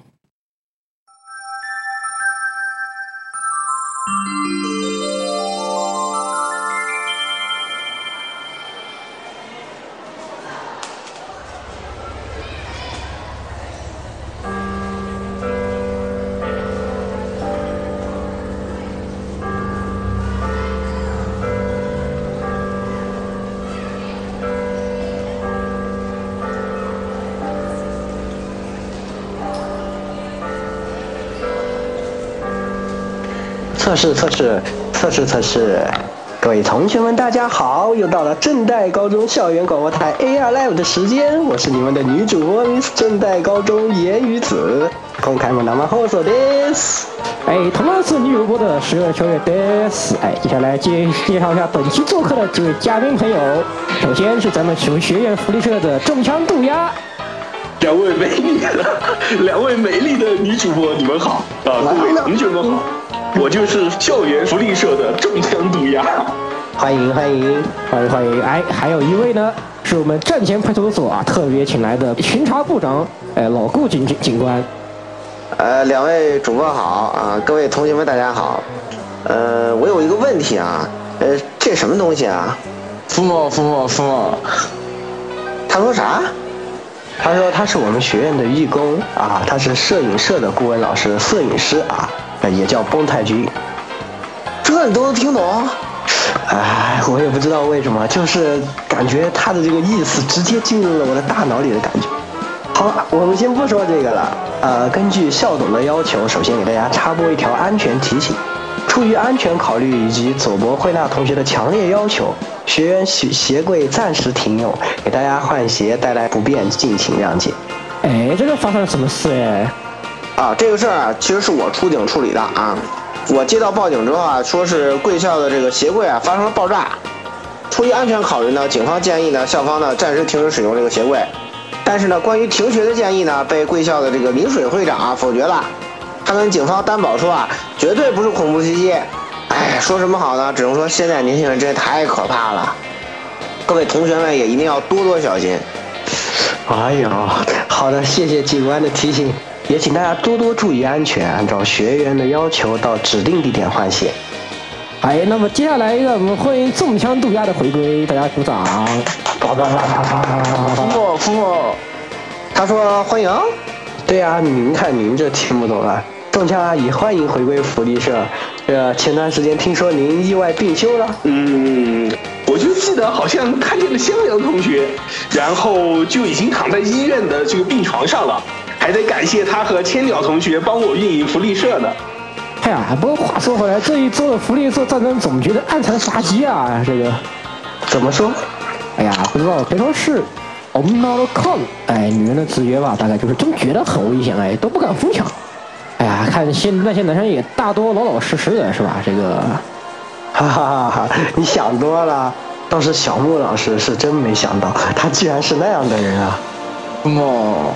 测试测试测试测试，各位同学们，大家好！又到了正代高中校园广播台 AR Live 的时间，我是你们的女主播 Miss 正代高中言语子，公开们生放送です。哎，同样是女主播的十二秋月 des。哎，接下来介介绍一下本期做客的几位嘉宾朋友。首先是咱们学学院福利社的中枪渡鸦，两位美丽的两位美丽的女主播，你们好啊！各位同学们好，我就是校园福利社的中枪毒牙。欢迎欢迎，欢迎欢迎。哎，还有一位呢，是我们站前派出所啊特别请来的巡查部长，哎，老顾警警警官。呃，两位主播好啊，各位同学们大家好。呃，我有一个问题啊，呃，这什么东西啊？父母父母父母，他说啥？他说他是我们学院的义工啊，他是摄影社的顾问老师，摄影师啊，呃也叫崩太君。这你都能听懂？哎，我也不知道为什么，就是感觉他的这个意思直接进入了我的大脑里的感觉。好，我们先不说这个了。呃，根据校董的要求，首先给大家插播一条安全提醒：出于安全考虑以及佐伯惠娜同学的强烈要求，学员鞋鞋柜暂时停用，给大家换鞋带来不便，敬请谅解。哎，这个发生了什么事哎？啊，这个事儿啊，其实是我出警处理的啊。我接到报警之后啊，说是贵校的这个鞋柜啊发生了爆炸。出于安全考虑呢，警方建议呢，校方呢暂时停止使用这个鞋柜。但是呢，关于停学的建议呢，被贵校的这个林水会长啊否决了。他跟警方担保说啊，绝对不是恐怖袭击。哎，说什么好呢？只能说现在年轻人真的太可怕了。各位同学们也一定要多多小心。哎呦，好的，谢谢警官的提醒，也请大家多多注意安全，按照学员的要求到指定地点换血。哎，那么接下来让我们欢迎中枪渡鸦的回归，大家鼓掌。夫莫夫莫，他说欢迎。对呀、您看您这听不懂啊。中枪阿姨，欢迎回归福利社。呃前段时间听说您意外病休了，嗯，我就记得好像看见了襄阳同学，然后就已经躺在医院的这个病床上了，还得感谢他和千鸟同学帮我运营福利社呢。哎呀，不过话说回来，这一周的福利社战争总觉得暗藏杀机啊，这个。怎么说？哎呀，不知道，可以说是 n o c o n 哎，女人的直觉吧，大概就是真觉得很危险，哎，都不敢疯抢。哎呀，看现那些男生也大多老老实实的，是吧？这个，哈哈哈哈！你想多了。倒是小木老师是真没想到，他居然是那样的人啊！夫莫，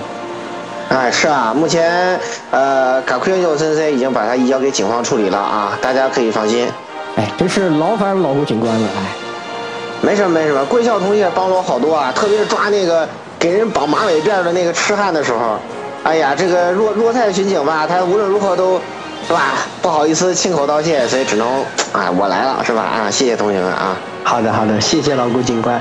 哎，是啊，目前呃，卡库尤森森已经把他移交给警方处理了啊，大家可以放心。哎，真是劳烦老胡警官了，哎。没什么没什么，贵校同学帮了我好多啊，特别是抓那个给人绑马尾辫的那个痴汉的时候，哎呀，这个若若菜巡警吧，他无论如何都，是吧？不好意思亲口道谢，所以只能，哎，我来了，是吧？啊，谢谢同学们啊。好的好的，谢谢老顾警官。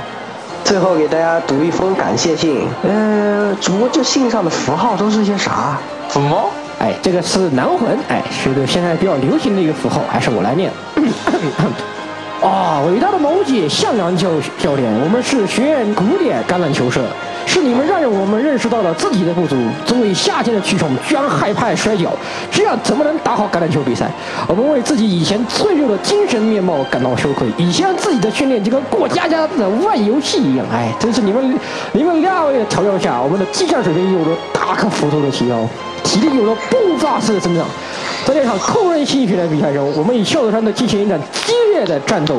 最后给大家读一封感谢信，呃，主播这信上的符号都是些啥？符号，哎，这个是男魂，哎，是个现在比较流行的一个符号，还是我来念。啊、伟大的毛姐向阳教教练，我们是学院古典橄榄球社，是你们让我们认识到了自己的不足。作为夏天的蛆虫，居然害怕摔跤，这样怎么能打好橄榄球比赛？我们为自己以前脆弱的精神面貌感到羞愧，以前自己的训练就跟过家家的玩游戏一样。哎，真是你们你们两位的调教下，我们的技战水平有了大可幅度的提高，体力有了爆炸式的增长。在这场扣人心弦的比赛中，我们与孝德山队进行一场激烈的战斗。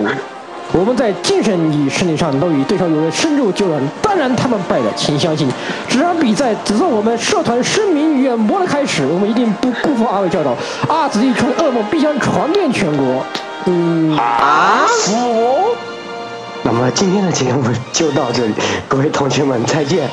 我们在精神与身体上都与对手有了深入交战，当然他们败了，请相信，这场比赛只是我们社团声名远播的开始，我们一定不辜负二位教导，阿紫一出噩梦必将传遍全国。嗯，啊，那么今天的节目就到这里，各位同学们再见。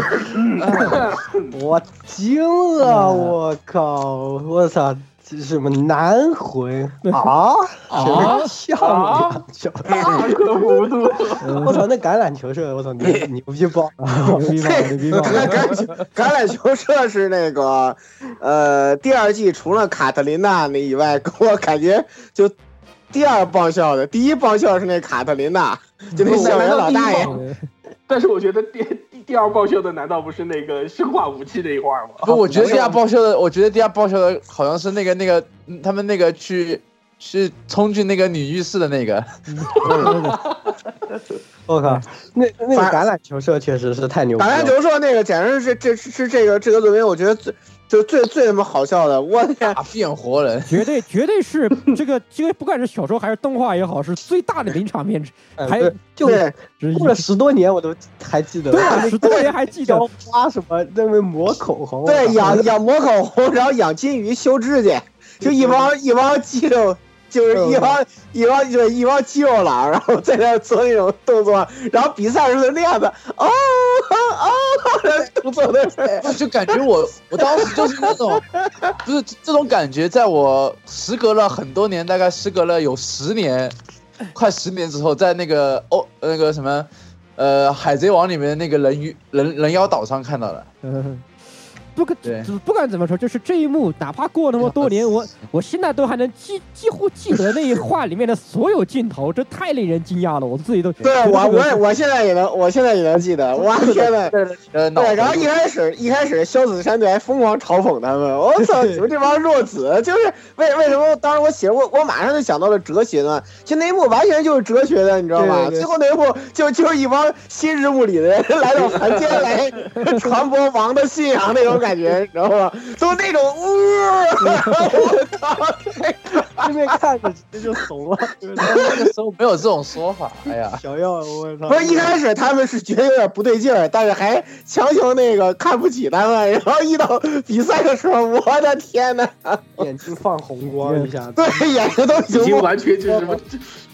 *laughs* 我惊了！我靠！我操！这是什么男魂啊？什么像两球？大可幅度。我操！那橄榄球社，我操，牛 *laughs* 牛逼爆！牛逼爆，牛逼爆！*laughs* 橄榄球橄榄球社是那个，呃，第二季除了卡特琳娜那以外，给我感觉就第二爆笑的，第一爆笑是那卡特琳娜，就那校园老大爷。但是我觉得第第第二爆笑的难道不是那个生化武器那一块儿吗？不，我觉得第二爆笑的，我觉得第二爆笑的好像是那个那个嗯他们那个去去冲进那个女浴室的那个，*laughs* 我靠！那那个橄榄球社确实是太牛了。橄榄球社那个简直是这是是这个这个作品，我觉得最就最最他妈好笑的，我天！大变活人，绝对绝对是这 *laughs* 个这个，不管是小说还是动画也好，是最大的名场面 *laughs* 还就。过了十多年，我都还记得。对啊，十多年还记得 *laughs* 浇花什么，在那边抹口红。对，养养抹口红，然后养金鱼修指甲，就一帮一帮肌肉，就是一帮一帮就是一帮肌肉佬，然后在那做那种动作，然后比赛时候的样子，哦后动作的人，*laughs* 就感觉我我当时就是那种，不是这种感觉，在我时隔了很多年，大概时隔了有十年，快十年之后，在那个哦那个什么，呃，海贼王里面那个人鱼人人妖岛上看到了。嗯，不管对不管怎么说，就是这一幕，哪怕过那么多年，我 *laughs* 我现在都还能几几乎记得那一话里面的所有镜头，这太令人惊讶了，我自己都对我我我现在也能，我现在也能记得，我天呐！呃，对，然后一开始一开始萧子山队还疯狂嘲讽他们，我操，你们这帮弱子，就是为为什么？当时我写我我马上就想到了哲学呢，就那一幕完全就是哲学的，你知道吗？最后那一幕就就是一帮新日物理的人来到凡间来 *laughs* 传播王的信仰那种感觉，你知道吗？都那种，*laughs* 我靠！对面看着直接就怂了。那个时候没有这种说法，哎呀，小耀，我操！不是一开始他们是觉得有点不对劲儿，但是还强行那个看不起他们，然后一到比赛的时候，我的天呐，眼睛放红光一下子。对，眼睛都已已经经完全就是什么，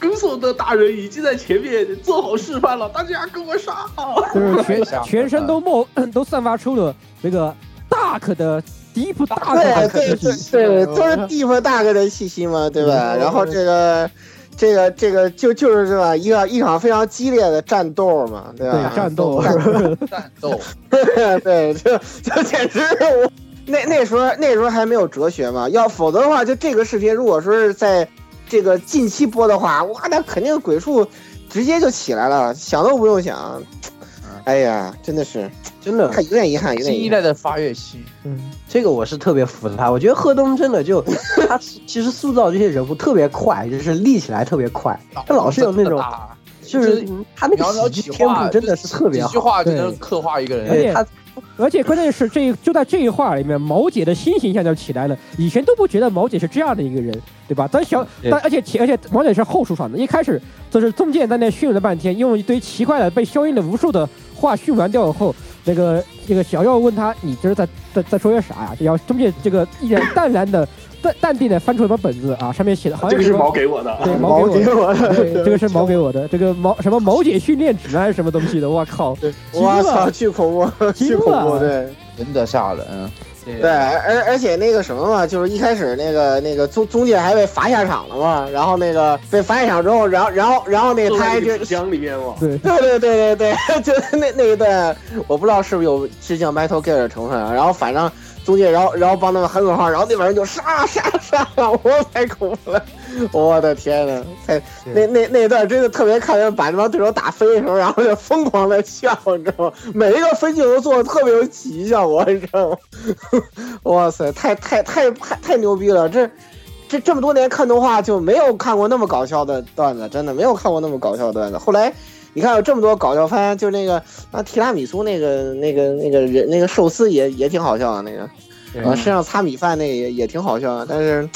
跟索德大人已经在前面做好示范了，大家跟我杀！就是全全身都冒都散发出了那个 dark 的 deep dark 的对对对对，都是地方大哥的气息嘛，对吧？然后这个。这个这个就就是是吧，一个一场非常激烈的战斗嘛，对吧？对战斗，战斗，*laughs* 对，就就简直我那那时候那时候还没有哲学嘛，要否则的话，就这个视频如果说是在这个近期播的话，哇，那肯定鬼畜直接就起来了，想都不用想。哎呀，真的是，真的他有点遗憾，有点遗憾。新一代的发跃期，嗯，这个我是特别服他。我觉得贺东真的就 *laughs* 他其实塑造这些人物特别快，就是立起来特别快。他老是有那种，就是他那个喜剧天赋真的是特别好，几句话就能刻画一个人。而且他而且关键是这就在这一话里面，毛姐的新形象就起来了。以前都不觉得毛姐是这样的一个人，对吧？但小对但而且而且毛姐是后出场的，一开始就是宗介在那训了半天，用一堆奇怪的被消音了无数的话絮完掉以后，那个这个小耀问他你这是在在在说些啥呀？然后中介这个一脸淡然的淡淡定的翻出一本本子啊，上面写的好像这个是毛给我的，对毛给给我的，对，这个是毛给我的，这个毛什么毛姐训练指南还是什么东西的，我靠！我操，巨恐怖，*laughs* 巨恐怖，对。真的吓人。对，而而且那个什么嘛，就是一开始那个那个宗中介还被罚下场了嘛，然后那个被罚下场之后，然后然后然后那个他还就里面嘛，对对对对对对，*laughs* 就那那一段，我不知道是不是有致敬 Metal Gear 的成分啊。然后反正中介，然后然后帮他们喊口号，然后那帮人就杀杀 *laughs* 杀，我太恐怖了，我的天呐，太那那那段真的特别看人把那帮对手打飞的时候，然后就疯狂的笑，你知道吗？每一个分镜都做的特别有喜剧效果，你知道吗？哇塞，太太太太太牛逼了，这。这这么多年看动画就没有看过那么搞笑的段子，真的没有看过那么搞笑的段子。后来你看有这么多搞笑番，就那个啊提拉米苏那个那个那个人那个寿司也也挺好笑的，那个啊身上擦米饭那个也也挺好笑的，但是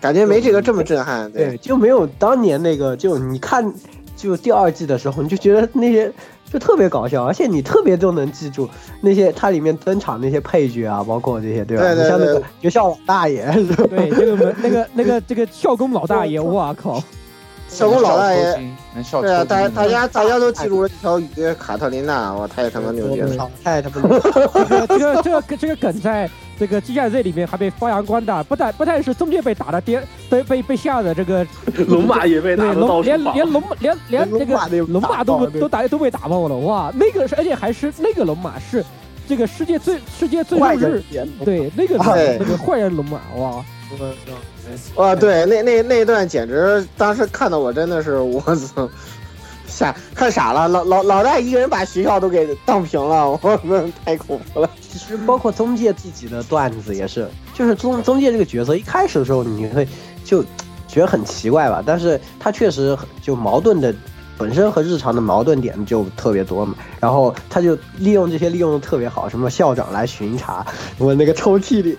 感觉没这个这么震撼。对，对，就没有当年那个，就你看，就第二季的时候，你就觉得那些就特别搞笑，而且你特别都能记住那些它里面登场那些配角啊，包括这些，对吧？对像那个学校老大爷，对，这个门那个那个这个校工老大爷，*laughs* 哇靠！小公老大爷，能笑对啊，大家大家大家都记住了这条鱼卡特琳娜，哇太他妈牛逼了。*laughs* 太他妈牛逼了这个这个这个梗在这个 G 战 Z 里面还被发扬光大，不但不但是中介被打的跌，被被被吓的这个 *laughs* 龙马也被打的到连。连龙连连这个龙马都都打都被打爆了，哇！那个是而且还是那个龙马是这个世界最世界最坏弱日人演对那个对那个坏人龙马哇！哇，*laughs* 对，那那那一段简直，当时看的我真的是我操，吓看傻了，老老老大一个人把学校都给荡平了，我们太恐怖了。其实包括中介自己的段子也是，就是中中介这个角色一开始的时候你会就觉得很奇怪吧，但是他确实就矛盾的。本身和日常的矛盾点就特别多嘛，然后他就利用这些利用的特别好，什么校长来巡查，我那个抽屉里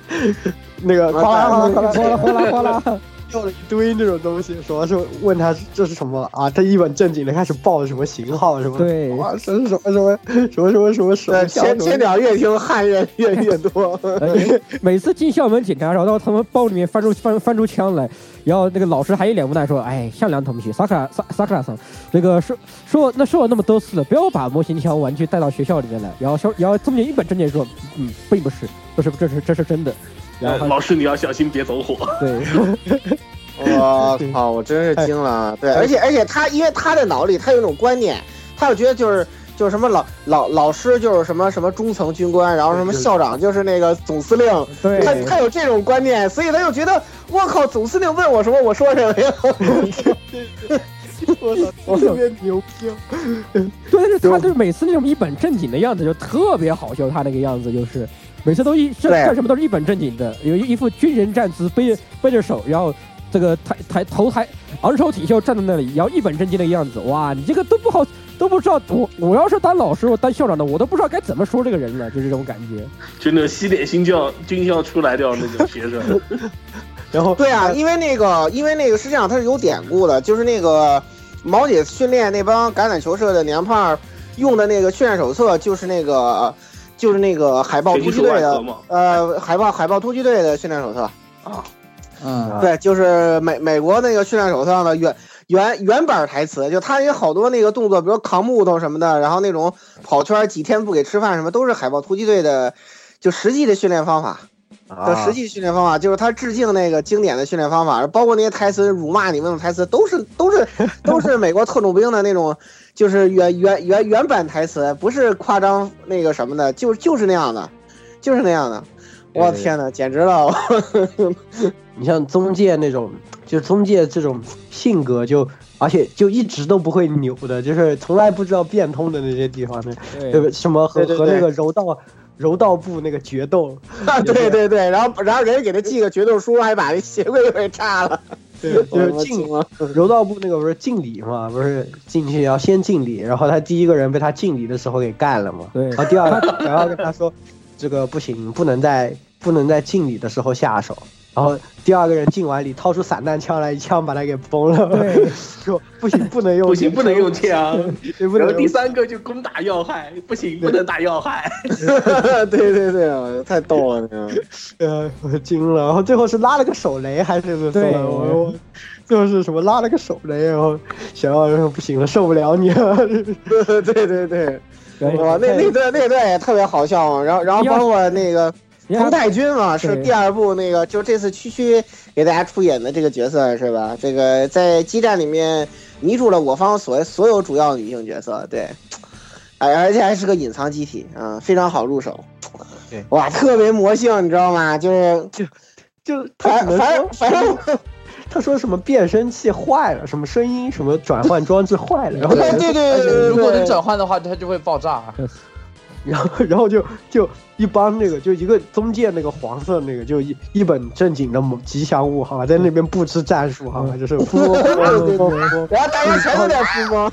那个哗啦哗啦哗啦哗啦哗啦掉了一堆那种东西，说是问他这是什么啊？他一本正经的开始报什么型号什么，对哇，这是什么什么什么什么什么什么对，前前脚越听汗越越越多。每次进校门检查，然后到他们包里面翻出翻翻出枪来，然后那个老师还一脸无奈说：“哎，向良同学，萨克拉萨萨克拉桑，这个说说那说了那么多次了，不要把模型枪玩具带到学校里面来。”然后说，然后中间一本正经说：“嗯，并不是，不是，这是这是真的。”然后还老师你要小心别走火。对，*laughs* 我靠，我真是惊了。对，而且而且他，因为他的脑里他有一种观念，他就觉得就是就是什么老老老师就是什么什么中层军官，然后什么校长就是那个总司令，对他他有这种观念，所以他就觉得我靠，总司令问我什么，我说什么呀？*laughs* 我操，我特别牛逼。对，他就是每次那种一本正经的样子，就特别好笑。他那个样子就是每次都一干干什么都是一本正经的，有一一副军人站姿，背着背着手，然后这个抬抬头抬昂首挺胸站在那里，然后一本正经的样子。哇，你这个都不好，都不知道我我要是当老师，我当校长的，我都不知道该怎么说这个人了，就这种感觉。*laughs* 就那种西点新教军校出来掉那种学生，*laughs* 然后对啊，因为那个，因为那个是这样，它是有典故的，就是那个毛姐训练那帮橄榄球社的娘炮儿用的那个训练手册，就是那个，就是那个海豹突击队的呃，海豹海豹突击队的训练手册啊，嗯，对，就是美美国那个训练手册的原原原版台词，就他有好多那个动作，比如扛木头什么的，然后那种跑圈儿几天不给吃饭什么，都是海豹突击队的就实际的训练方法。的实际训练方法，就是他致敬那个经典的训练方法，包括那些台词辱骂你们的台词，都是都是都是美国特种兵的那种，就是原原原原版台词，不是夸张那个什么的，就就是那样的，就是那样的。我天哪，简直了！*laughs* 你像宗介那种，就宗介这种性格就，而且就一直都不会扭的，就是从来不知道变通的那些地方，那对不什么和对对对和那个柔道柔道部那个决斗，对对对，然后然后人家给他寄个决斗书，还把那鞋柜给炸了。对，*laughs* 就是敬 *laughs* 柔道部那个不是敬礼嘛，不是进去要先敬礼，然后他第一个人被他敬礼的时候给干了嘛，对然后第二个然后跟他说，这个不行，不能在不能在敬礼的时候下手。然后第二个人进碗里，掏出散弹枪来，一枪把他给崩了。对，*laughs* 说不行，不能用，不行，不能用枪。*laughs* 然后第三个就攻打要害，不行，不能打要害。*laughs* 对对对，太逗了，那个。呃，我惊了。然后最后是拉了个手雷，还是什么？对我我最后是什么？拉了个手雷，然后想要说不行了，受不了你了。对对对哇，那那段那段也特别好笑嘛。然后然后包括那个彭太君嘛，是第二部那个，就这次区区给大家出演的这个角色是吧？这个在激战里面迷住了我方所所有主要女性角色，对，哎，而且还是个隐藏机体啊，非常好入手。对，哇，特别魔性，你知道吗？就是就他反反反正他说什么变声器坏了，什么声音什么转换装置坏了，然后对对对对对，如果能转换的话，它就会爆炸。*laughs* 然后然后就就一般那个就一个中介那个黄色那个就一一本正经的吉祥物好吧，在那边布置战术好吧，就是 *laughs* 然后大家全都在敷吗？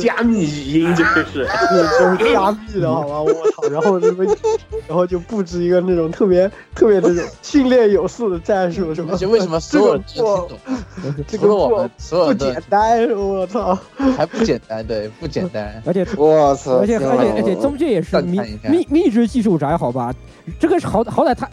加密语音这是，*laughs* 就是加密的好吧，我操！然后什么，然后就布置一个那种特别特别那种训练有素的战术，什么为什么所有人都听懂？*laughs* 这个除了我们，所不有的简单，我操！还不简单，对，不简单。而且我操！而且而且而且中介也是密赞叹一下密密制技术宅，好吧？这个好好歹他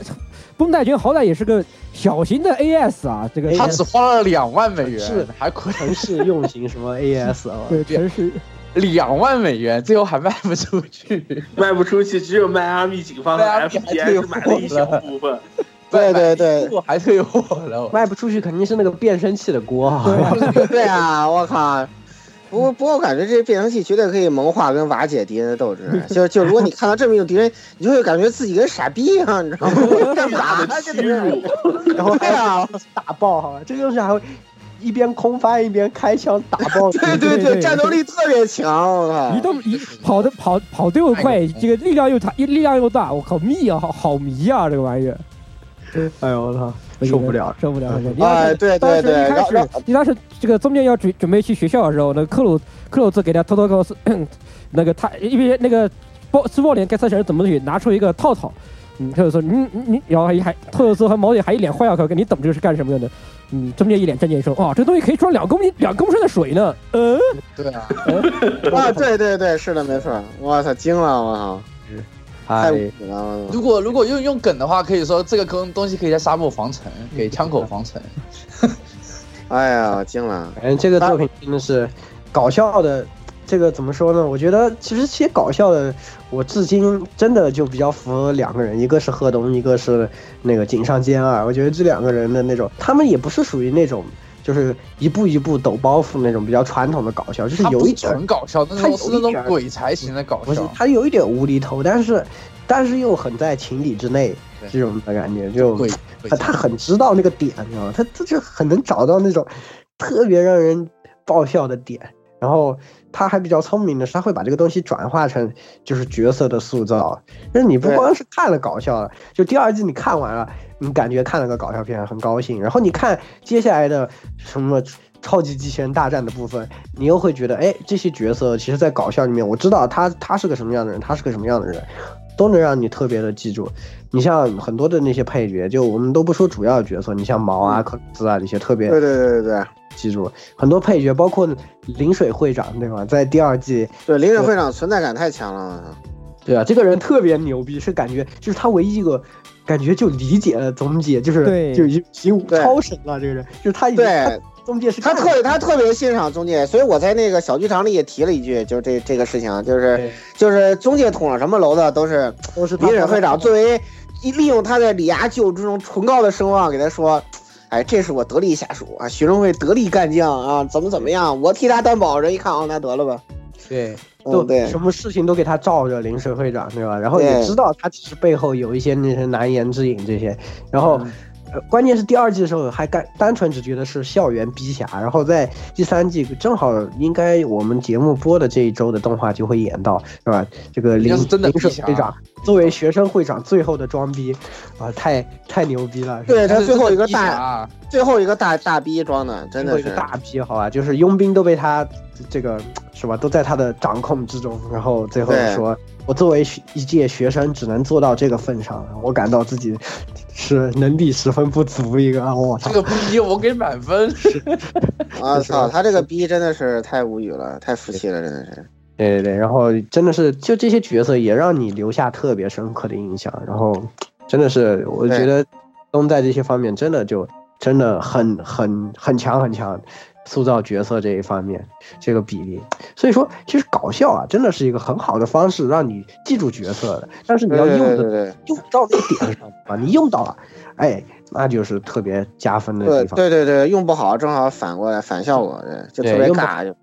绷带君好歹也是个小型的 AS 啊，这个他只花了两万美元，是还可城市用型什么 *laughs* AS 啊？对城市两万美元，最后还卖不出去。*laughs* 卖不出去，只有迈阿密警方的迈阿密还退 FPS 货买了一小部分。*laughs* 对对对我还退货了。卖不出去肯定是那个变声器的锅啊！对啊，我靠！不过不过，我感觉这变声器绝对可以萌化跟瓦解敌人的斗志。*laughs* 就就如果你看到这么一种敌人，*laughs* 你就会感觉自己跟傻逼一样，你知道吗？干嘛呢？这屈辱，然后还对啊，打爆好吧，这个东西还会一边空翻一边开枪打爆。*laughs* 对对对，战斗力特别强，我靠！移动移跑的跑跑得又快，这个力量又大，力量又大，我靠，密啊，好好迷啊，这个玩意儿哎呦我操，受不了！受不了！哎，对对对，然后你当时这个中间要准准备去学校的时候，那个克鲁克鲁兹给他偷偷告诉，*clears throat* 那个他因为那个包斯鲍连该三神怎么去拿出一个套套，嗯，他就说你你你，然后还还特鲁斯和毛姐还一脸坏笑，跟你懂这个是干什么用的？嗯，中间一脸震惊说，哇，这东西可以装两公斤两公升的水呢，嗯，对啊，啊，对对对，是的，没错，我操，惊了，我操，太无了，如果如果用用梗的话，可以说这个东东西可以在沙漠防尘，给枪口防尘。*laughs* 哎呀，惊了，反正这个作品真的是搞笑的。这个怎么说呢？我觉得其实写搞笑的，我至今真的就比较服两个人，一个是贺东，一个是那个井上兼二。我觉得这两个人的那种，他们也不是属于那种就是一步一步抖包袱那种比较传统的搞笑，就是有一点很搞笑，那他是那种鬼才型的搞不是笑，。他有一点无厘头，但是但是又很在情理之内，这种的感觉就他很知道那个点，你知道吗？他他就很能找到那种特别让人爆笑的点，然后他还比较聪明的是，他会把这个东西转化成就是角色的塑造。就是你不光是看了搞笑，就第二季你看完了，你感觉看了个搞笑片很高兴，然后你看接下来的什么。超级机器人大战的部分，你又会觉得，哎，这些角色其实，在搞笑里面，我知道他他是个什么样的人，他是个什么样的人，都能让你特别的记住。你像很多的那些配角，就我们都不说主要角色，你像毛啊、克鲁兹啊这些特别对对对对对记住。很多配角，包括临水会长，对吧？在第二季，对，临水会长存在感太强了。对啊，这个人特别牛逼，是感觉就是他唯一一个感觉就理解了宗介，就是对就已经对超神了。这个人就是他已经对他宗介是他特他特别欣赏中介，所以我在那个小剧场里也提了一句，就是这这个事情，就是就是中介捅了什么娄子，都是都是他临水会长作为利用他在李涯就这种崇高的声望给他说。哎，这是我得力下属啊，学生会得力干将啊，怎么怎么样？我替他担保。人一看，哦，那得了吧。对。都嗯、对什么事情都给他罩着，临时会长对吧？然后也知道他其实背后有一些那些难言之隐这些，然后。关键是第二季的时候还单单纯只觉得是校园逼侠，然后在第三季正好应该我们节目播的这一周的动画就会演到，是吧？这个临应该是真的临水逼侠会长作为学生会长最后的装逼，啊，太太牛逼了！对他最后一个大 *laughs* 大，最后一个大大逼装的，真的是一个大逼，好吧，就是佣兵都被他这个是吧，都在他的掌控之中，然后最后说，我作为一届学生只能做到这个份上，我感到自己是能力十分不足一个，啊我操这！个逼我给满分。我 *laughs* 操，他这个逼真的是太无语了，太服气了，真的是。对对对，然后真的是就这些角色也让你留下特别深刻的印象，然后真的是我觉得东在这些方面真的就真的很很很强很强，塑造角色这一方面这个比例，所以说其实搞笑啊真的是一个很好的方式让你记住角色的，但是你要用的对对对用到那个点上啊，你用到了，哎，那就是特别加分的地方。对对对，用不好正好反过来反效果，对，就特别对用不尬，就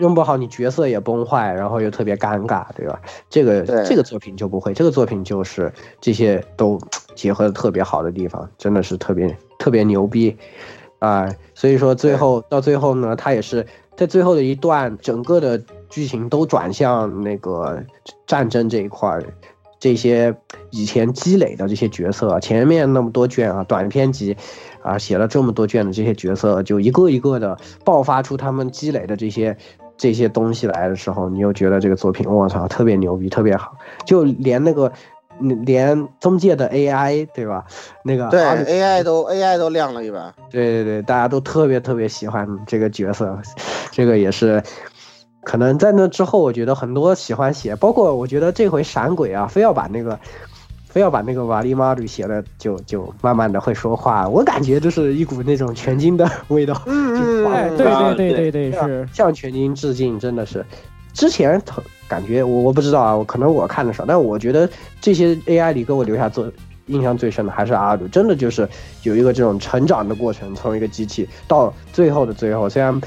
用不好，你角色也崩坏，然后又特别尴尬，对吧？这个这个作品就不会，这个作品就是这些都结合的特别好的地方，真的是特别特别牛逼啊、所以说最后到最后呢，他也是在最后的一段，整个的剧情都转向那个战争这一块儿。这些以前积累的这些角色，前面那么多卷啊，短篇集，啊，写了这么多卷的这些角色，就一个一个的爆发出他们积累的这些这些东西来的时候，你又觉得这个作品，我操，特别牛逼，特别好，就连那个。嗯连中介的 AI 对吧？那个对 AI 都 AI 都亮了一把。对对对，大家都特别特别喜欢这个角色，这个也是，可能在那之后，我觉得很多喜欢写，包括我觉得这回闪鬼啊，非要把那个，非要把那个瓦力马吕写的就就慢慢的会说话，我感觉就是一股那种全金的 *laughs* 味道，嗯哎，对对对对对，是向全金致敬，真的是。之前特感觉我我不知道啊，我可能我看的少，但我觉得这些 AI 里给我留下最印象最深的还是阿鲁，真的就是有一个这种成长的过程，从一个机器到最后的最后。虽然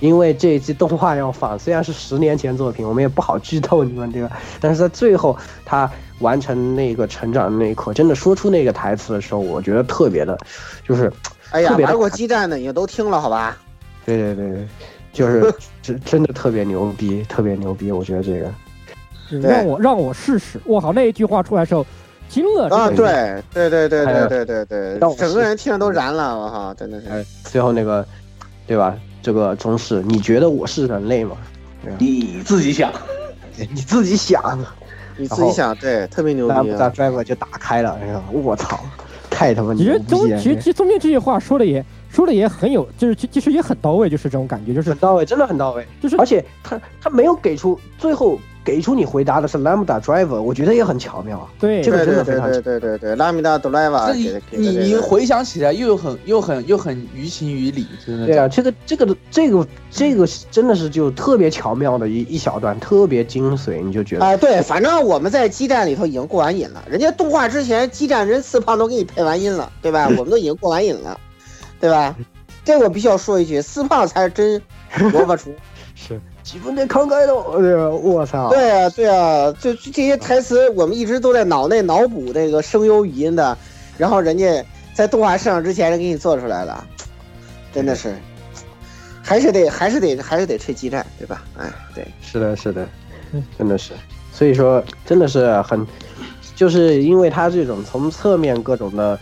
因为这一季动画要放，虽然是十年前作品，我们也不好剧透你们对吧？但是在最后他完成那个成长的那一刻，真的说出那个台词的时候，我觉得特别的，就是哎呀，玩过激战的也都听了好吧？对对对对，就是真真的特别牛逼，特别牛逼，我觉得这个。让我让我试试，我靠，那一句话出来的时候惊了啊，这个对对对对对对对让我对，整个人听着都燃了，我靠，真的是。哎，最后那个，对吧？这个中式，你觉得我是人类吗？你自己想，你自己想。*laughs* 你自己 *laughs* 想，对，特别牛逼啊。大 driver 就打开了，哎呀，我操，太他妈牛逼了！实中其实其实中间这句话说的也说的也很有，就是其其实也很到位，就是这种感觉，就是很到位，真的很到位。就是而且他他没有给出最后给出你回答的是 lambda driver，我觉得也很巧妙啊。对这个真的非常对对对对，拉米达德莱瓦这给的给你你回想起来又很又很又很于情于理，真的。对啊，这个这个这个这个真的是就特别巧妙的一一小段，特别精髓，你就觉得啊，对，反正我们在激战里头已经过完瘾了，人家动画之前激战人四胖都给你配完音了，对吧？*laughs* 我们都已经过完瘾了，对吧？这我必须要说一句，四胖才是真 *laughs* 萝卜厨。是几分的慷慨的，对吧？我操！对啊，对啊，就就这些台词，我们一直都在脑内脑补这个声优语音的，然后人家在动画上之前就给你做出来了，真的是，还是得还是得还是得吹基站，对吧？哎，对，是的，是的，*laughs* 真的是，所以说真的是很，就是因为他这种从侧面各种的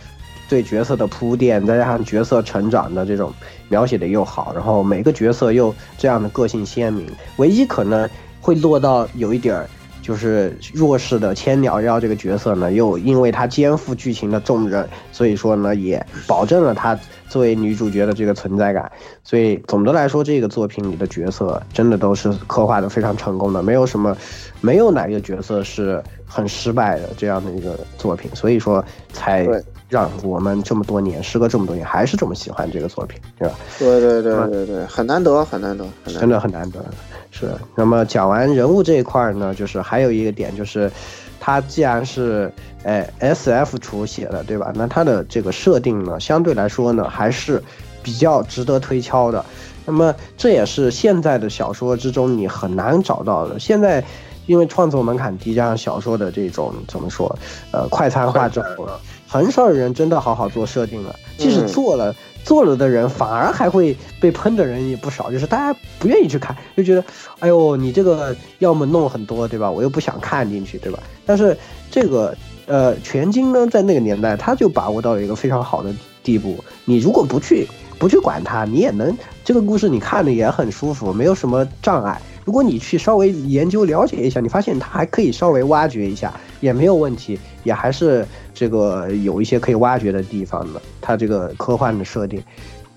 对角色的铺垫，再加上角色成长的这种描写的又好，然后每个角色又这样的个性鲜明，唯一可能会落到有一点儿。就是弱势的千鸟妖这个角色呢，又因为他肩负剧情的重任，所以说呢，也保证了他作为女主角的这个存在感。所以总的来说，这个作品里的角色真的都是刻画的非常成功的，没有什么，没有哪一个角色是很失败的这样的一个作品。所以说才让我们这么多年，时隔这么多年，还是这么喜欢这个作品，对吧？对对对对对，很难得，很难得，很难真。的很难得。是，那么讲完人物这一块儿呢，就是还有一个点就是，它既然是哎 S F 厨写的，对吧？那它的这个设定呢，相对来说呢，还是比较值得推敲的。那么这也是现在的小说之中你很难找到的。现在因为创作门槛低，加上小说的这种怎么说，呃，快餐化之后，很少有人真的好好做设定了。即使嗯做了，做了的人反而还会被喷的人也不少，就是大家不愿意去看，就觉得，哎呦，你这个要么弄很多，对吧？我又不想看进去，对吧？但是这个呃，全金呢，在那个年代，他就把握到了一个非常好的地步。你如果不去不去管它，你也能这个故事你看的也很舒服，没有什么障碍。如果你去稍微研究了解一下，你发现它还可以稍微挖掘一下，也没有问题，也还是这个有一些可以挖掘的地方的。它这个科幻的设定，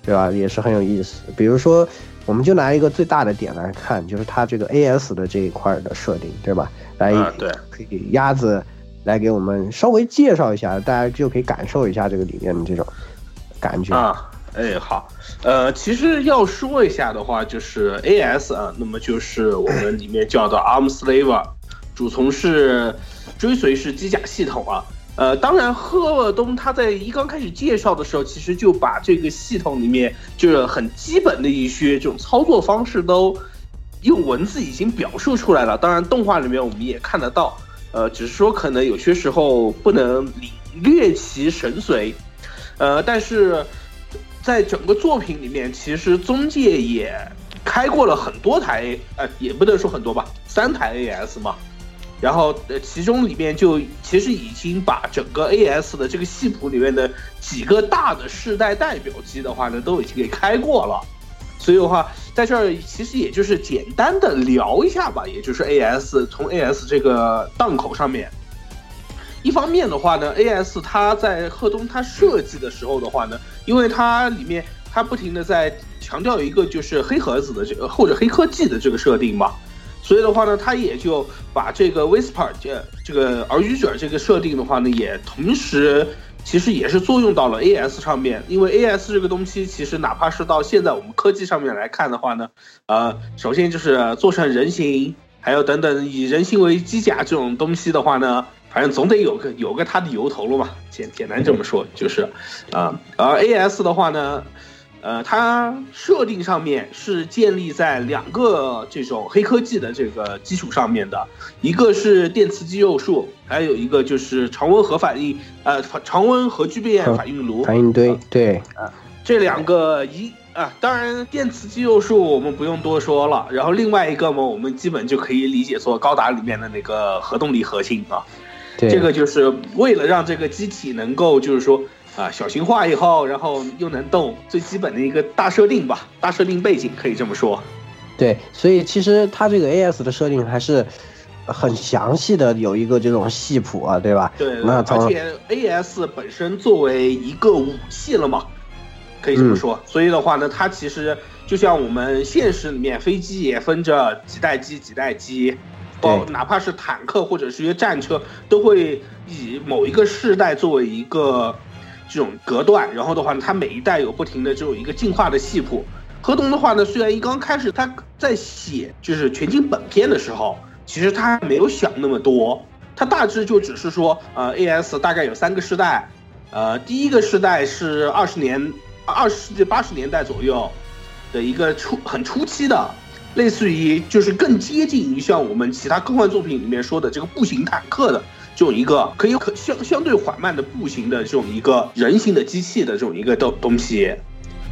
对吧？也是很有意思。比如说，我们就拿一个最大的点来看，就是它这个 AS 的这一块的设定，对吧？来，对可以鸭子来给我们稍微介绍一下，大家就可以感受一下这个里面的这种感觉。啊，哎，好，呃，其实要说一下的话，就是 AS 啊，那么就是我们里面叫的 Arm Slaver，主从是追随是机甲系统啊。呃，当然，赫尔东他在一刚开始介绍的时候，其实就把这个系统里面就是很基本的一些这种操作方式都用文字已经表述出来了。当然，动画里面我们也看得到，呃，只是说可能有些时候不能领略其神髓，呃，但是在整个作品里面，其实宗介也开过了很多台，呃，也不能说很多吧，三台 AS 嘛。然后呃，其中里面就其实已经把整个 AS 的这个系谱里面的几个大的世代代表机的话呢，都已经给开过了。所以的话，在这儿其实也就是简单的聊一下吧，也就是 AS 从 AS 这个档口上面，一方面的话呢，AS 它在贺东它设计的时候的话呢，因为它里面它不停的在强调一个就是黑盒子的这个或者黑科技的这个设定嘛，所以的话呢，它也就把这个 Whisper 这这个耳语者这个设定的话呢，也同时其实也是作用到了 AS 上面，因为 AS 这个东西其实哪怕是到现在我们科技上面来看的话呢，呃，首先就是做成人形，还有等等以人形为机甲这种东西的话呢，反正总得有个有个它的由头了嘛，简简单这么说就是，啊、而 AS 的话呢。呃，它设定上面是建立在两个这种黑科技的这个基础上面的，一个是电磁肌肉术，还有一个就是常温核反应，呃，常温核聚变反应炉。反应堆，对，这两个一啊，当然电磁肌肉术我们不用多说了，然后另外一个嘛，我们基本就可以理解做高达里面的那个核动力核心啊，对，这个就是为了让这个机体能够就是说啊小型化以后，然后又能动，最基本的一个大设定吧，大设定背景可以这么说。对，所以其实它这个 AS 的设定还是很详细的，有一个这种系谱啊，对吧？对，那而且 AS 本身作为一个武器了嘛，可以这么嗯说。所以的话呢，它其实就像我们现实里面飞机也分着几代机几代机，包对哪怕是坦克或者是一些战车，都会以某一个世代作为一个这种隔断，然后的话呢，它每一代有不停的这种一个进化的系谱。河童的话呢，虽然一刚开始他在写就是全景本片的时候，其实他没有想那么多，他大致就只是说，呃，AS 大概有三个世代，呃，第一个世代是二十年二十世纪八十年代左右的一个初很初期的，类似于就是更接近于像我们其他科幻作品里面说的这个步行坦克的这种一个可以可相相对缓慢的步行的这种一个人形的机器的这种一个东东西。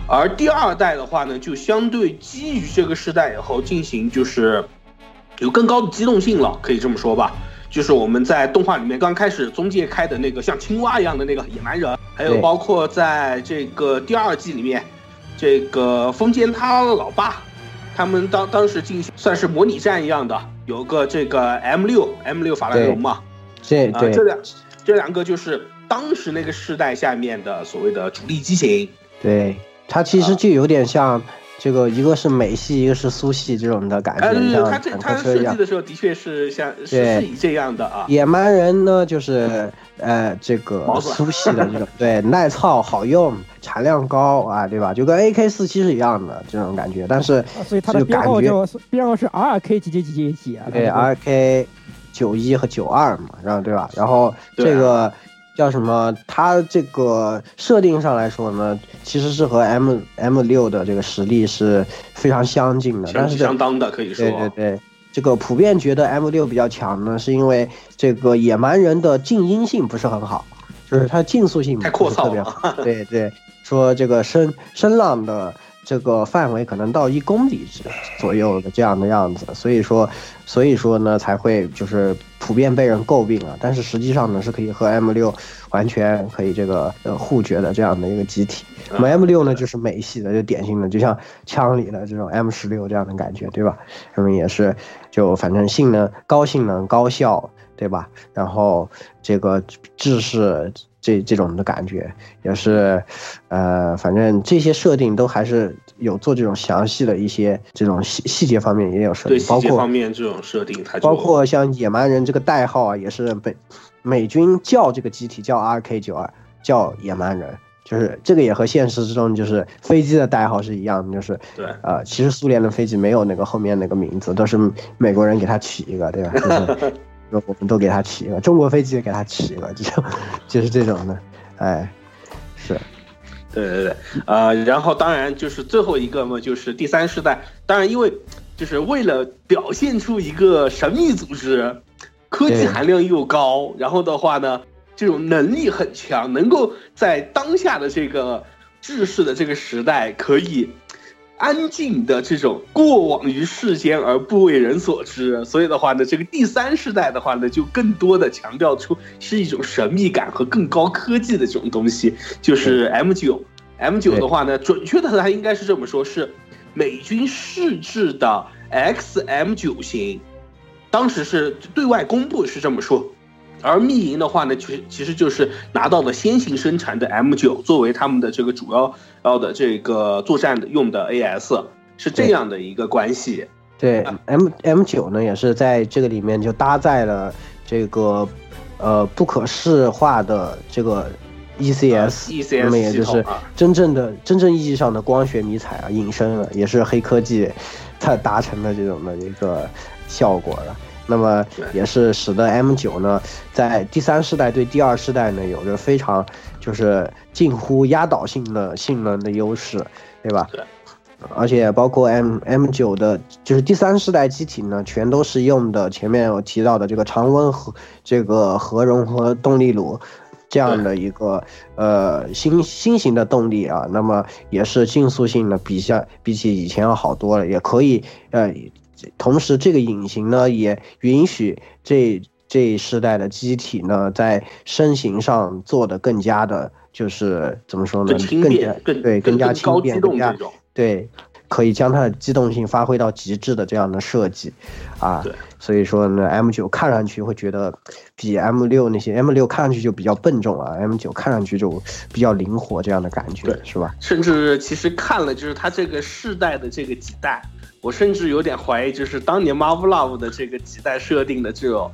而第二代的话呢，就相对基于这个时代以后进行就是有更高的机动性了，可以这么说吧。就是我们在动画里面刚开始中介开的那个像青蛙一样的那个野蛮人，还有包括在这个第二季里面，这个风间他老爸，他们当当时进行算是模拟战一样的，有个这个 M 六 M 六法兰绒嘛，啊、这对这两这两个就是当时那个时代下面的所谓的主力机型。对，它其实就有点像这个，一个是美系，一个是苏系这种的感哎，觉，对对，像坦他这他克车一样。设计的时候的确是像是以这样的啊。野蛮人呢，就是呃这个苏系的这种，对，耐操、好用、产量高啊，对吧？就跟 AK 四七是一样的这种感觉，但是啊所以它的编号感觉就编号是 RK 几几几几几啊？对它 RK 九一和九二嘛，然后对吧？然后这个叫什么？它这个设定上来说呢，其实是和 M M 六的这个实力是非常相近的，但是相当的可以说对，对对，这个普遍觉得 M 六比较强呢，是因为这个野蛮人的静音性不是很好，就是它竞速性太不是特别好。对对，说这个声声浪的这个范围可能到一公里之左右的这样的样子，所以说所以说呢才会就是普遍被人诟病啊。但是实际上呢是可以和 M 六完全可以这个呃互决的这样的一个机体。那么 M 六呢就是美系的，就典型的就像枪里的这种 M 十六这样的感觉，对吧？那么也是就反正性能高性能高效，对吧？然后这个制式这这种的感觉也是，呃，反正这些设定都还是有做这种详细的一些这种细细节方面也有设对定，包括细节方面这种设定，它包括像野蛮人这个代号啊，也是美美军叫这个机体叫 RK 九二，叫野蛮人，就是这个也和现实之中就是飞机的代号是一样的，就是对呃，其实苏联的飞机没有那个后面那个名字，都是美国人给他起一个，对吧？就是 *laughs* 我们都给他起一个，中国飞机也给他起一个，就就是这种的，哎，是对对对，呃，然后当然就是最后一个嘛，就是第三世代。当然，因为就是为了表现出一个神秘组织，科技含量又高，然后的话呢，这种能力很强，能够在当下的这个制式的这个时代，可以安静的这种过往于世间而不为人所知。所以的话呢，这个第三世代的话呢，就更多的强调出是一种神秘感和更高科技的这种东西，就是 M 九。M 九的话呢，准确的它应该是这么说，是美军试制的 XM 九型，当时是对外公布是这么说。而密银的话呢，其实其实就是拿到了先行生产的 M 九作为他们的这个主要要的这个作战的用的 AS，是这样的一个关系。对啊 M M 九呢，也是在这个里面就搭载了这个呃不可视化的这个 ECS，、么也就是真正的真正意义上的光学迷彩啊，隐身了，也是黑科技它达成的这种的一个效果了。那么也是使得 M 九呢，在第三世代对第二世代呢有着非常就是近乎压倒性的性能的优势，对吧？对。而且包括 M M 九的，就是第三世代机体呢，全都是用的前面我提到的这个常温和这个核融合动力炉这样的一个呃新新型的动力啊，那么也是竞速性呢比下比起以前要好多了，也可以呃，同时这个引擎呢也允许这这一世代的机体呢在身形上做的更加的，就是怎么说呢，更加对更加轻便，高机动更加。对，可以将它的机动性发挥到极致的这样的设计，啊对，所以说呢，M 九看上去会觉得比 M 六那些 M 六看上去就比较笨重啊，M 九看上去就比较灵活这样的感觉，是吧？甚至其实看了就是它这个世代的这个几代，我甚至有点怀疑，就是当年 marvelvel 的这个几代设定的这种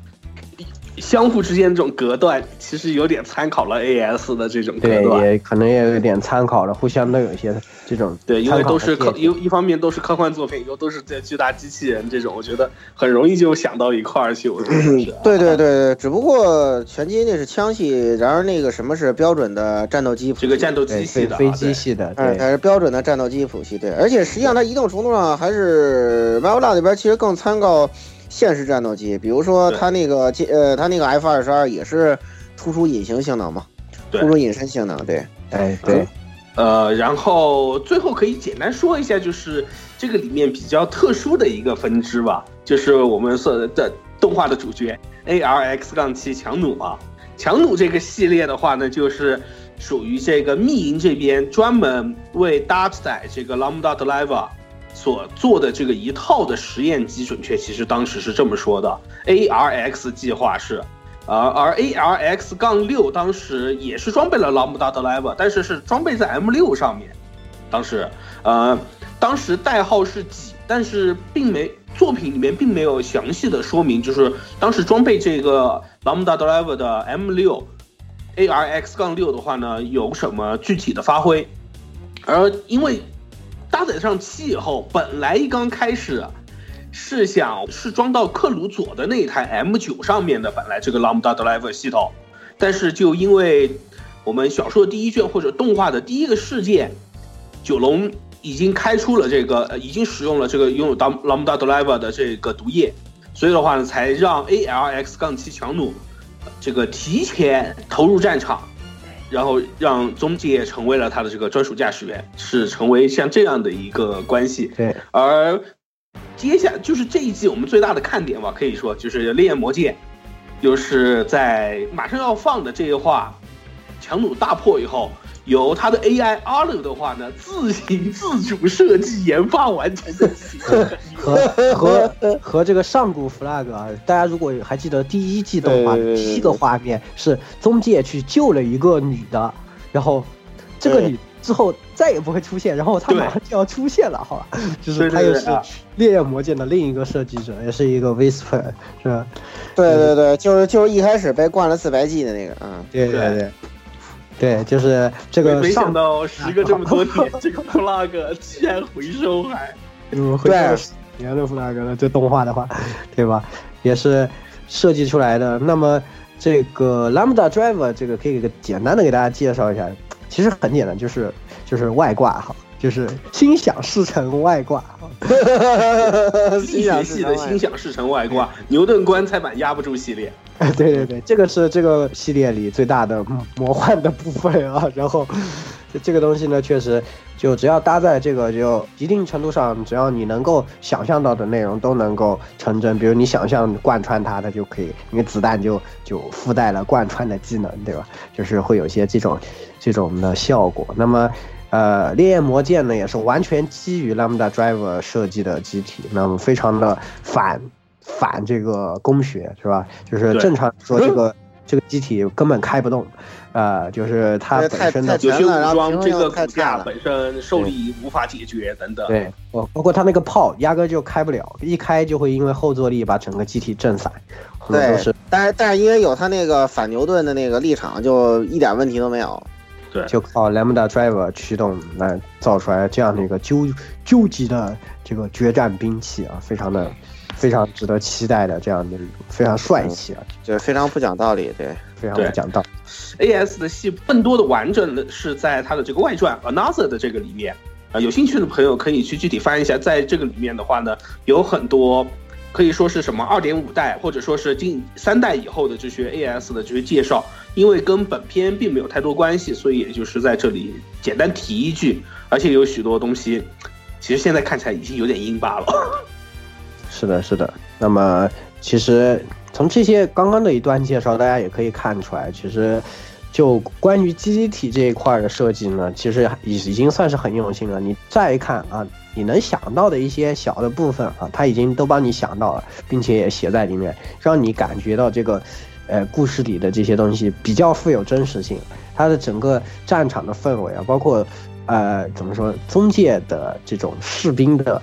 相互之间这种隔断，其实有点参考了 AS 的这种隔对，也可能也有点参考了，互相都有一些这种对，因为都是科，一一方面都是科幻作品，又都是这巨大机器人这种，我觉得很容易就想到一块儿去。我觉得是啊。对对对对，只不过拳击那是枪系，然而那个什么是标准的战斗机谱，这个战斗机系的啊飞飞机系的，嗯，对。它是标准的战斗机谱系，对，而且实际上它移动程度上还是 m a v l a 那边其实更参考现实战斗机，比如说它那个呃，它那个 F 二十二也是突出隐形性能嘛，突出隐身性能，对，哎对，呃，然后最后可以简单说一下，就是这个里面比较特殊的一个分支吧，就是我们说的动画的主角 ARX 杠七强弩啊。强弩这个系列的话呢，就是属于这个密营这边专门为搭载这个 Lambda Driver 所做的这个一套的实验机，准确其实当时是这么说的，ARX 计划是。呃，而 ARX 杠六当时也是装备了 Lambda Driver，但是是装备在 M 六上面。当时，呃，当时代号是几，但是并没作品里面并没有详细的说明，就是当时装备这个 Lambda Driver 的 M 六 ARX 杠六的话呢，有什么具体的发挥？而因为搭载上七以后，本来一刚开始。是想是装到克鲁佐的那一台 M 九上面的，本来这个 Lambda Driver 系统，但是就因为我们小说的第一卷或者动画的第一个事件，九龙已经开出了这个，呃，已经使用了这个拥有 Lambda Driver 的这个毒液，所以的话呢，才让 ALX 杠七强弩这个提前投入战场，然后让中介成为了他的这个专属驾驶员，是成为像这样的一个关系。对，而。接下就是这一季我们最大的看点吧，可以说就是《烈焰魔剑》，就是在马上要放的这一话，强弩大破以后，由他的 AI 阿乐的话呢，自行 *laughs* 自主设计研发完成的，和和和这个上古 flag 啊，大家如果还记得第一季动画第一个画面是中介去救了一个女的，然后这个女。之后再也不会出现，然后她马上就要出现了，好吧？*laughs* 就是她又是烈焰魔剑的另一个设计者，也是一个 Whisper，是吧？对对对，就是就是一开始被灌了自白剂的那个，嗯，对对对，对，就是这个。没想到时隔这么多年，这个 flag *laughs* 居然回收还，*laughs* 嗯，回收年的 flag 了。这动画的话，*laughs* 对吧？也是设计出来的。那么这个 Lambda Driver 这个可以给简单的给大家介绍一下。其实很简单，就是就是外挂哈，就是心想事成外挂哈，*laughs* 力学系的心想事成外挂，牛顿棺材板压不住系列。*laughs* 对对对，这个是这个系列里最大的魔幻的部分啊。然后 *laughs* 这个东西呢，确实就只要搭载这个，就一定程度上，只要你能够想象到的内容都能够成真。比如你想象贯穿它，它就可以，因为子弹就就附带了贯穿的技能，对吧？就是会有些这种。这种的效果，那么，呃，烈焰魔剑呢，也是完全基于 Lambda Driver 设计的机体，那么非常的反反这个工学，是吧？就是正常说，这个这个机体根本开不动，呃，就是它本身的有些武装这个骨架本身受力无法解决等等。对，包包括它那个炮压根就开不了，一开就会因为后坐力把整个机体震散。对，但是但是因为有它那个反牛顿的那个立场，就一点问题都没有。对，就靠 Lambda Driver 驱动来造出来这样的一个究究极的这个决战兵器啊，非常的非常值得期待的这样的非常帅气啊，就是非常不讲道理，对，非常不讲道。A.S 的戏更多的完整的是在它的这个外传 Another 的这个里面啊，有兴趣的朋友可以去具体翻一下，在这个里面的话呢，有很多。可以说是什么二点五代，或者说是近三代以后的这些 AS 的这些介绍，因为跟本片并没有太多关系，所以也就是在这里简单提一句。而且有许多东西，其实现在看起来已经有点阴巴了。*laughs* 是的，是的。那么其实从这些刚刚的一段介绍，大家也可以看出来，其实就关于机体这一块的设计呢，其实已已经算是很用心了。你再看啊。你能想到的一些小的部分啊，他已经都帮你想到了，并且也写在里面，让你感觉到这个，呃，故事里的这些东西比较富有真实性。它的整个战场的氛围啊，包括，呃，怎么说，中介的这种士兵的，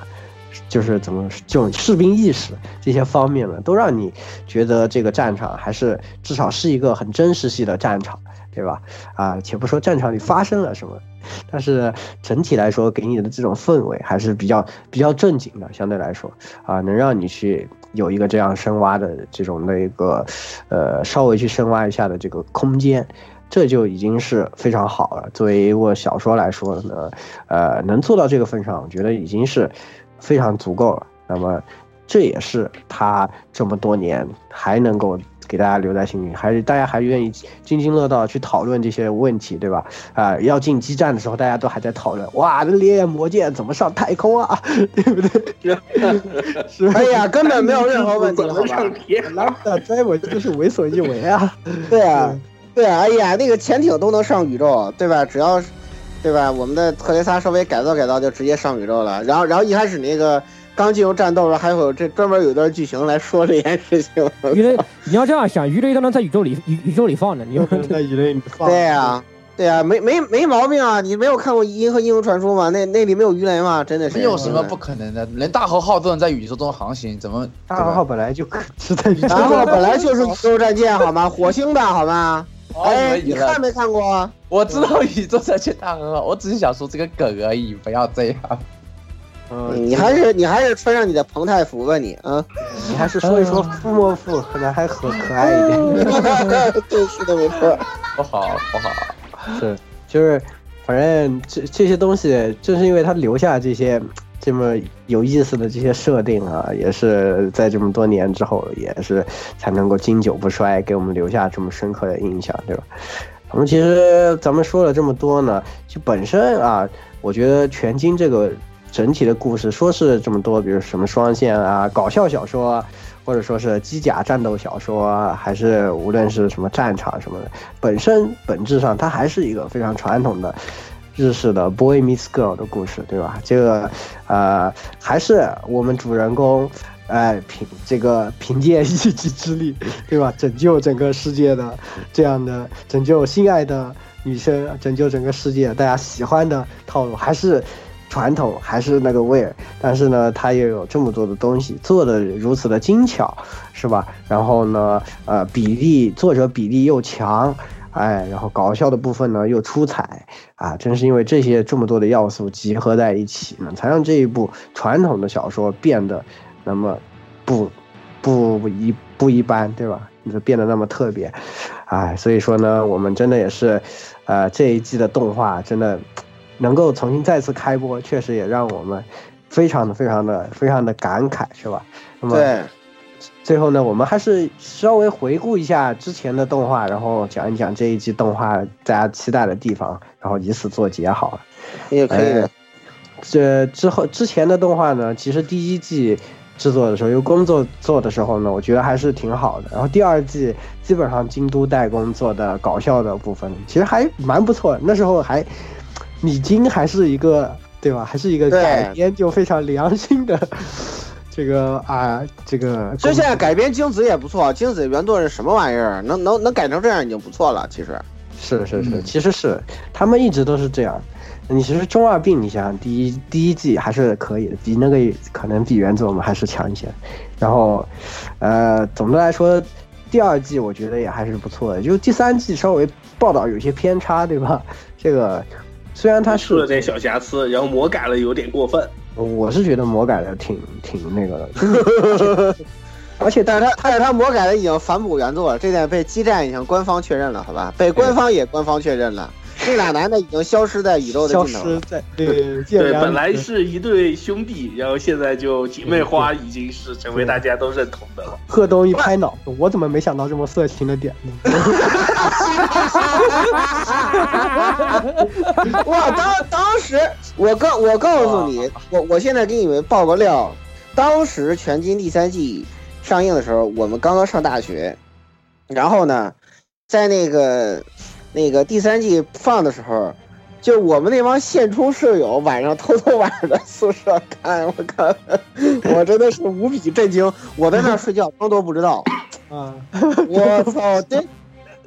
就是怎么这种士兵意识这些方面呢，都让你觉得这个战场还是至少是一个很真实系的战场，对吧？啊，且不说战场里发生了什么。但是整体来说，给你的这种氛围还是比较比较正经的，相对来说啊，能让你去有一个这样深挖的这种的一个，呃，稍微去深挖一下的这个空间，这就已经是非常好了。作为一部小说来说呢，呃，能做到这个份上，我觉得已经是非常足够了。那么这也是他这么多年还能够给大家留在心里，还是大家还愿意津津乐道去讨论这些问题，对吧？啊、要进基站的时候，大家都还在讨论，哇，这烈焰魔剑怎么上太空啊，*laughs* 对不对？*laughs* 是吧？哎呀，根本没有任何问题，怎么好吧？上天？拉布达 driver *laughs* 就是为所欲为啊！对啊，对啊，哎呀，那个潜艇都能上宇宙，对吧？只要，对吧？我们的特雷莎稍微改造改造，就直接上宇宙了。然后，然后一开始那个刚进入战斗的时候，还有这专门有一段剧情来说这件事情。鱼雷，你要这样想，鱼雷都能在宇宙里宇宇宙里放着，你就在鱼雷里放 *laughs* 对啊、对啊、没没没毛病啊！你没有看过《银河英雄传说》吗？那那里没有鱼雷吗？真的是没有什么不可能的，连大和号都能在宇宙中航行，怎么？*laughs* 大和号本来就可是在宇宙然后本来就是宇宙战舰，好吗？*laughs* 火星的好吗？哦哎，你看没看过啊？我知道宇宙战舰大和号，我只是想说这个梗而已，不要这样。嗯，你还是你还是穿上你的彭泰服吧，你啊！你还是说一说傅莫夫，可能还可可爱一点。*laughs* *laughs* 对，是的，没错。*laughs* 不好不好，是，就是，反正这这些东西，正是因为他留下这些这么有意思的这些设定啊，也是在这么多年之后，也是才能够经久不衰，给我们留下这么深刻的印象，对吧？我们其实咱们说了这么多呢，就本身啊，我觉得全金这个整体的故事，说是这么多，比如什么双线啊、搞笑小说，或者说是机甲战斗小说，还是无论是什么战场什么的，本身本质上它还是一个非常传统的日式的 boy meets girl 的故事，对吧？这个呃，还是我们主人公。哎，凭这个凭借一己之力，对吧？拯救整个世界的这样的拯救心爱的女生，拯救整个世界，大家喜欢的套路还是传统，还是那个味儿。但是呢，它又有这么多的东西做的如此的精巧，是吧？然后呢，呃，比例作者比例又强，哎，然后搞笑的部分呢又出彩啊！正是因为这些这么多的要素集合在一起呢，才让这一部传统的小说变得那么不不一不一般，对吧？就变得那么特别，哎，所以说呢，我们真的也是，呃，这一季的动画真的能够重新再次开播，确实也让我们非常的非常的非常的感慨，是吧？那么对，最后呢，我们还是稍微回顾一下之前的动画，然后讲一讲这一季动画大家期待的地方，然后以此作结好了。也可以。这之后之前的动画呢，其实第一季制作的时候，由工作做的时候呢，我觉得还是挺好的。然后第二季基本上京都代工做的搞笑的部分，其实还蛮不错的。那时候还米津还是一个对吧？还是一个对改编就非常良心的 *laughs* 这个啊这个工。所以现在改编精子也不错，精子原作是什么玩意儿？能能能改成这样已经不错了，其实。是是是，嗯其实是他们一直都是这样。你其实中二病，你想想，第一第一季还是可以的，比那个可能比原作我们还是强一些。然后，呃，总的来说，第二季我觉得也还是不错的。就第三季稍微报道有些偏差，对吧？这个虽然他是，出了点小瑕疵，然后魔改了有点过分。我是觉得魔改的挺挺那个的，就 *laughs* 是而且但是他但是他魔改的已经反哺原作了，这点被基站已经官方确认了，好吧？被官方也官方确认了，这俩男的已经消失在宇宙的消尽头了。失在对对，本来是一对兄弟，然后现在就姐妹花已经是成为大家都认同的了。*laughs* 贺东一拍脑，我怎么没想到这么色情的点呢？*laughs* 哇，当当时我告我告诉你，我我现在给你们爆个料，当时《全金》第三季上映的时候，我们刚刚上大学，然后呢，在那个那个第三季放的时候，就我们那帮现充舍友晚上偷偷晚上在宿舍看，我靠，我真的是无比震惊，我在那儿睡觉，装都不知道。啊，我操！真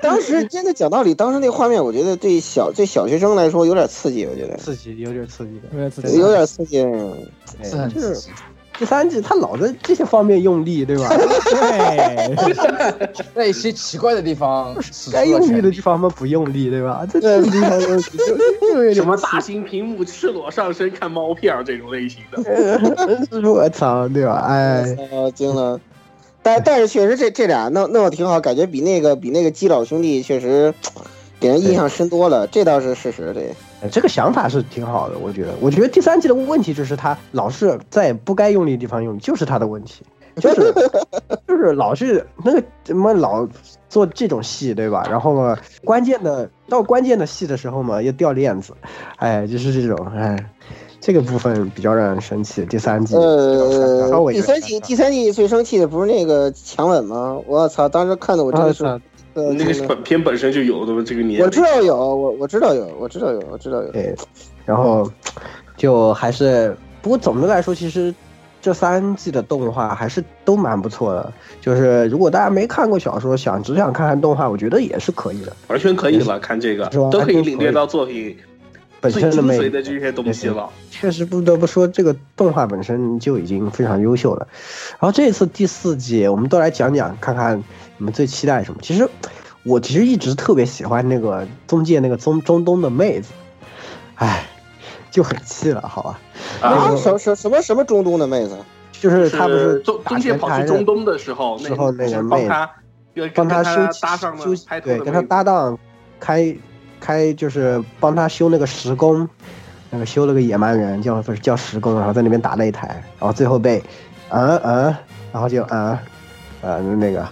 当时真的讲道理，当时那画面，我觉得对小对小学生来说有点刺激，我觉得刺激，有点刺激的。有点刺激有点刺激。是很就是第三季他老在这些方面用力，对吧？对，*laughs* 在一些奇怪的地方该用力。的地方他们不用力，对吧？这这个地方用力就就有点什么大型屏幕赤裸上身看猫片这种类型的，刺激，我操，对吧？哎，呃，惊了。但但是确实这这俩弄弄的挺好，感觉比那个比那个基佬兄弟确实给人印象深多了，这倒是事实。对，呃这个想法是挺好的，我觉得。我觉得第三季的问题就是他老是在不该用力的地方用力，就是他的问题，就是 *laughs* 就是老是那个怎么老做这种戏，对吧？然后嘛，关键的到关键的戏的时候嘛，又掉链子，哎，就是这种，哎，这个部分比较让人生气。第三季，呃，第三季第三季最生气的不是那个强吻吗？我操，当时看的我真的是，啊呃那个是本片本身就有的这个年我知道有，我我知道有，我知道有，我知道有。对，然后就还是，不过总的来说，其实这三季的动画还是都蛮不错的。就是如果大家没看过小说，想只想看看动画，我觉得也是可以的。完全可以了，看这个是吧都可以领略到作品本身的魅力髓的这些东西了。确实不得不说，这个动画本身就已经非常优秀了。然后这次第四季，我们都来讲讲，看看你们最期待什么。其实我其实一直特别喜欢那个中介那个中中东的妹子，唉，就很气了，好吧？啊，什什什么什么中东的妹子？就是他不是打中中介跑去中东的时候，时候那个妹帮他帮他修搭上了修对，跟他搭档开开就是帮他修那个石工，那个修了个野蛮人叫不是叫石工，然后在那边打擂台，然后最后被嗯嗯，然后就嗯呃那个，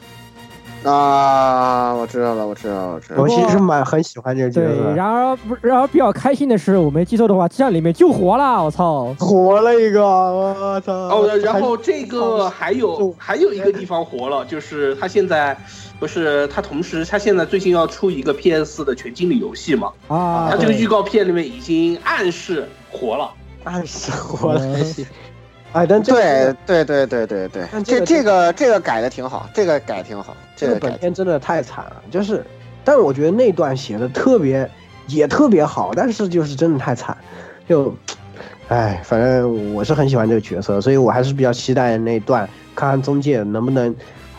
啊，我知道了，我知道了，我知道了。我其实蛮很喜欢这个角对，色，然而不，然而比较开心的是，我没记错的话，这里面救活了，我操！活了一个，我操！哦，然后这个还有就还有一个地方活了，就是他现在不是他同时他现在最近要出一个 PS 的全经理游戏嘛，啊，他这个预告片里面已经暗示活了。暗示活了还行，*laughs* 哎，但这对对对对对对，这这这个这个改的挺好，这个改挺好，这个本片真的太惨了，就是，但是我觉得那段写的特别，也特别好，但是就是真的太惨，就，哎，反正我是很喜欢这个角色，所以我还是比较期待那段，看看中介能不能，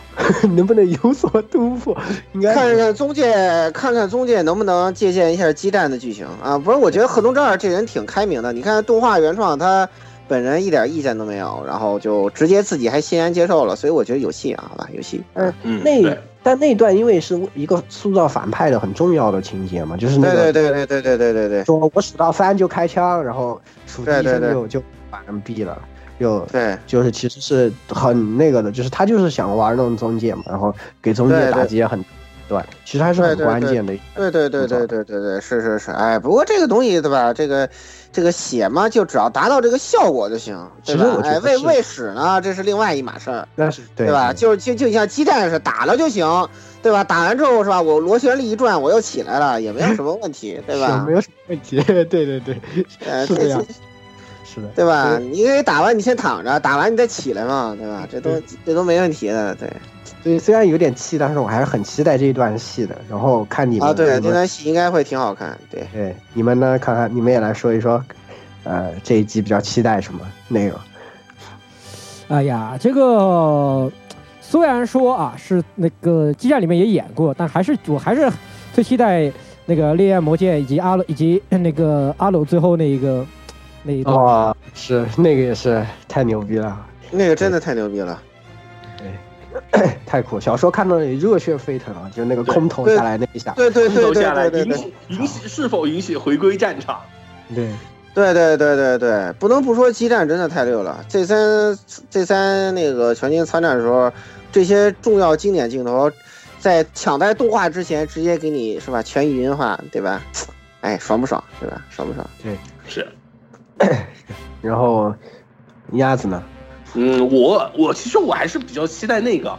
*laughs* 能不能有所突破，应该看看中介，看看中介能不能借鉴一下激战的剧情啊？不是，我觉得贺东正二这人挺开明的。你看动画原创，他本人一点意见都没有，然后就直接自己还欣然接受了，所以我觉得有戏啊，好吧，有戏。嗯嗯，那但那段因为是一个塑造反派的很重要的情节嘛，就是那个对对对对对对对对。对说我数到三就开枪，然后数第一声就就把人毙了，就对。就是其实是很那个的，就是他就是想玩弄中介嘛，然后给中介打击也很，对，其实还是很关键的。对对对对对对对，是是是，哎，不过这个东西对吧？这个这个血嘛，就只要达到这个效果就行，对吧哎，为是为使呢，这是另外一码事儿。但是对对吧？就就就像鸡蛋似的，打了就行，对吧？打完之后是吧？我螺旋力一转，我又起来了，也没有什么问题，对吧没？有什么问题。对 *laughs* 对对，呃，*laughs* 是这样是的，对吧？你给打完，你先躺着，打完你再起来嘛，对吧？这都这都没问题的，对所以虽然有点气，但是我还是很期待这一段戏的。然后看你们啊，对，这段戏应该会挺好看，对。对你们呢？看看你们也来说一说，呃，这一集比较期待什么内容？哎呀，这个虽然说啊是那个激战里面也演过，但还是我还是最期待那个烈焰魔剑以及阿鲁以及那个阿鲁最后那一个那一段。哇，是那个也是太牛逼了。那个真的太牛逼了，*coughs* 太酷！小时候看到你热血沸腾啊，就是那个空投下来那一下，对对对对对对允许允许是否允许回归战场？对，对对对对对，不能不说激战真的太溜了。这三这三那个全军参战的时候，这些重要经典镜头，在抢在动画之前直接给你是吧全语音化，对吧？*coughs* 哎，爽不爽？对吧？爽不爽？对是，*coughs* 然后鸭子呢？嗯，我我其实我还是比较期待那个，